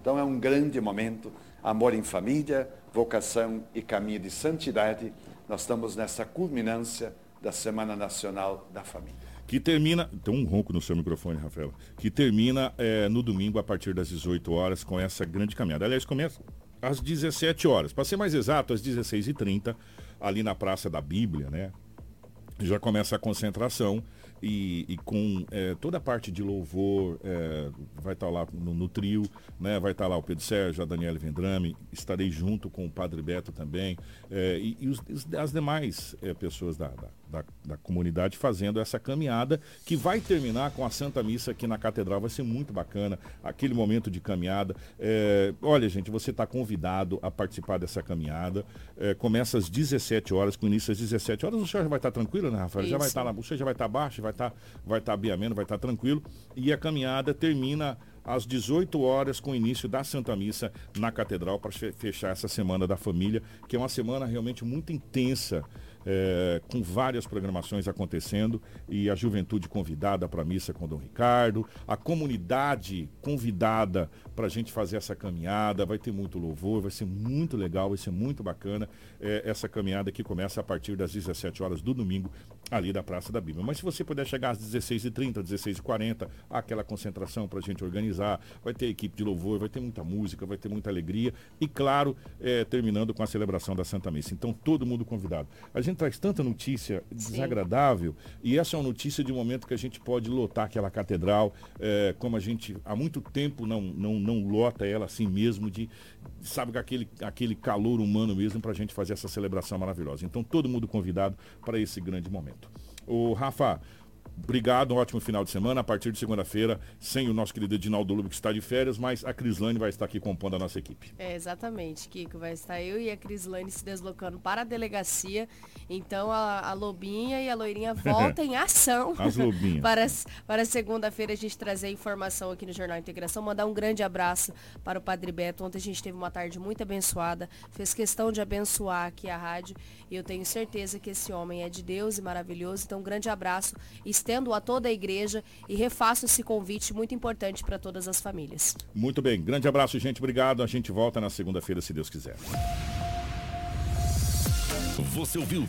Então é um grande momento, amor em família, vocação e caminho de santidade. Nós estamos nessa culminância da Semana Nacional da Família. que termina. Tem um ronco no seu microfone, Rafaela. Que termina é, no domingo a partir das 18 horas com essa grande caminhada. Aliás, começa às 17 horas. Para ser mais exato, às 16h30, ali na Praça da Bíblia, né? Já começa a concentração e, e com é, toda a parte de louvor, é, vai estar tá lá no, no, trio, né? vai estar tá lá o Pedro Sérgio, a Daniela Vendrame, estarei junto com o Padre Beto também, é, e, e os, as demais pessoas da, da, da, da, comunidade fazendo essa caminhada, que vai terminar com a Santa Missa aqui na Catedral. Vai ser muito bacana aquele momento de caminhada. É, olha, gente, você está convidado a participar dessa caminhada. É, começa às 17 horas, com início às 17 horas. O senhor já vai estar tá tranquilo, né, Rafael? Isso. Já vai estar tá lá, você já vai estar tá baixo, vai estar, vai estar bem ameno, vai estar tranquilo. E a caminhada termina às 18 horas, com o início da Santa Missa na Catedral, para fechar essa Semana da Família, que é uma semana realmente muito intensa é, com várias programações acontecendo e a juventude convidada para a missa com Dom Ricardo, a comunidade convidada para a gente fazer essa caminhada, vai ter muito louvor, vai ser muito legal, vai ser muito bacana é, essa caminhada que começa a partir das 17 horas do domingo ali da Praça da Bíblia. Mas se você puder chegar às 16h30, 16h40, aquela concentração para a gente organizar, vai ter equipe de louvor, vai ter muita música, vai ter muita alegria e, claro, é, terminando com a celebração da Santa Missa. Então, todo mundo convidado. A gente traz tanta notícia desagradável e essa é uma notícia de um momento que a gente pode lotar aquela catedral, é, como a gente há muito tempo não, não, não lota ela assim mesmo, de sabe com aquele, aquele calor humano mesmo para a gente fazer essa celebração maravilhosa. Então todo mundo convidado para esse grande momento. O Rafa, Obrigado, um ótimo final de semana. A partir de segunda-feira, sem o nosso querido Edinaldo Lobo, que está de férias, mas a Crislane vai estar aqui compondo a nossa equipe. É, exatamente, Kiko. Vai estar eu e a Crislane se deslocando para a delegacia. Então a, a Lobinha e a Loirinha [LAUGHS] voltam em ação. As Lobinhas. [LAUGHS] para, para segunda-feira a gente trazer informação aqui no Jornal Integração. Mandar um grande abraço para o Padre Beto. Ontem a gente teve uma tarde muito abençoada. Fez questão de abençoar aqui a rádio. E eu tenho certeza que esse homem é de Deus e maravilhoso. Então, um grande abraço. Estendo a toda a igreja e refaço esse convite muito importante para todas as famílias. Muito bem. Grande abraço, gente. Obrigado. A gente volta na segunda-feira, se Deus quiser. Você ouviu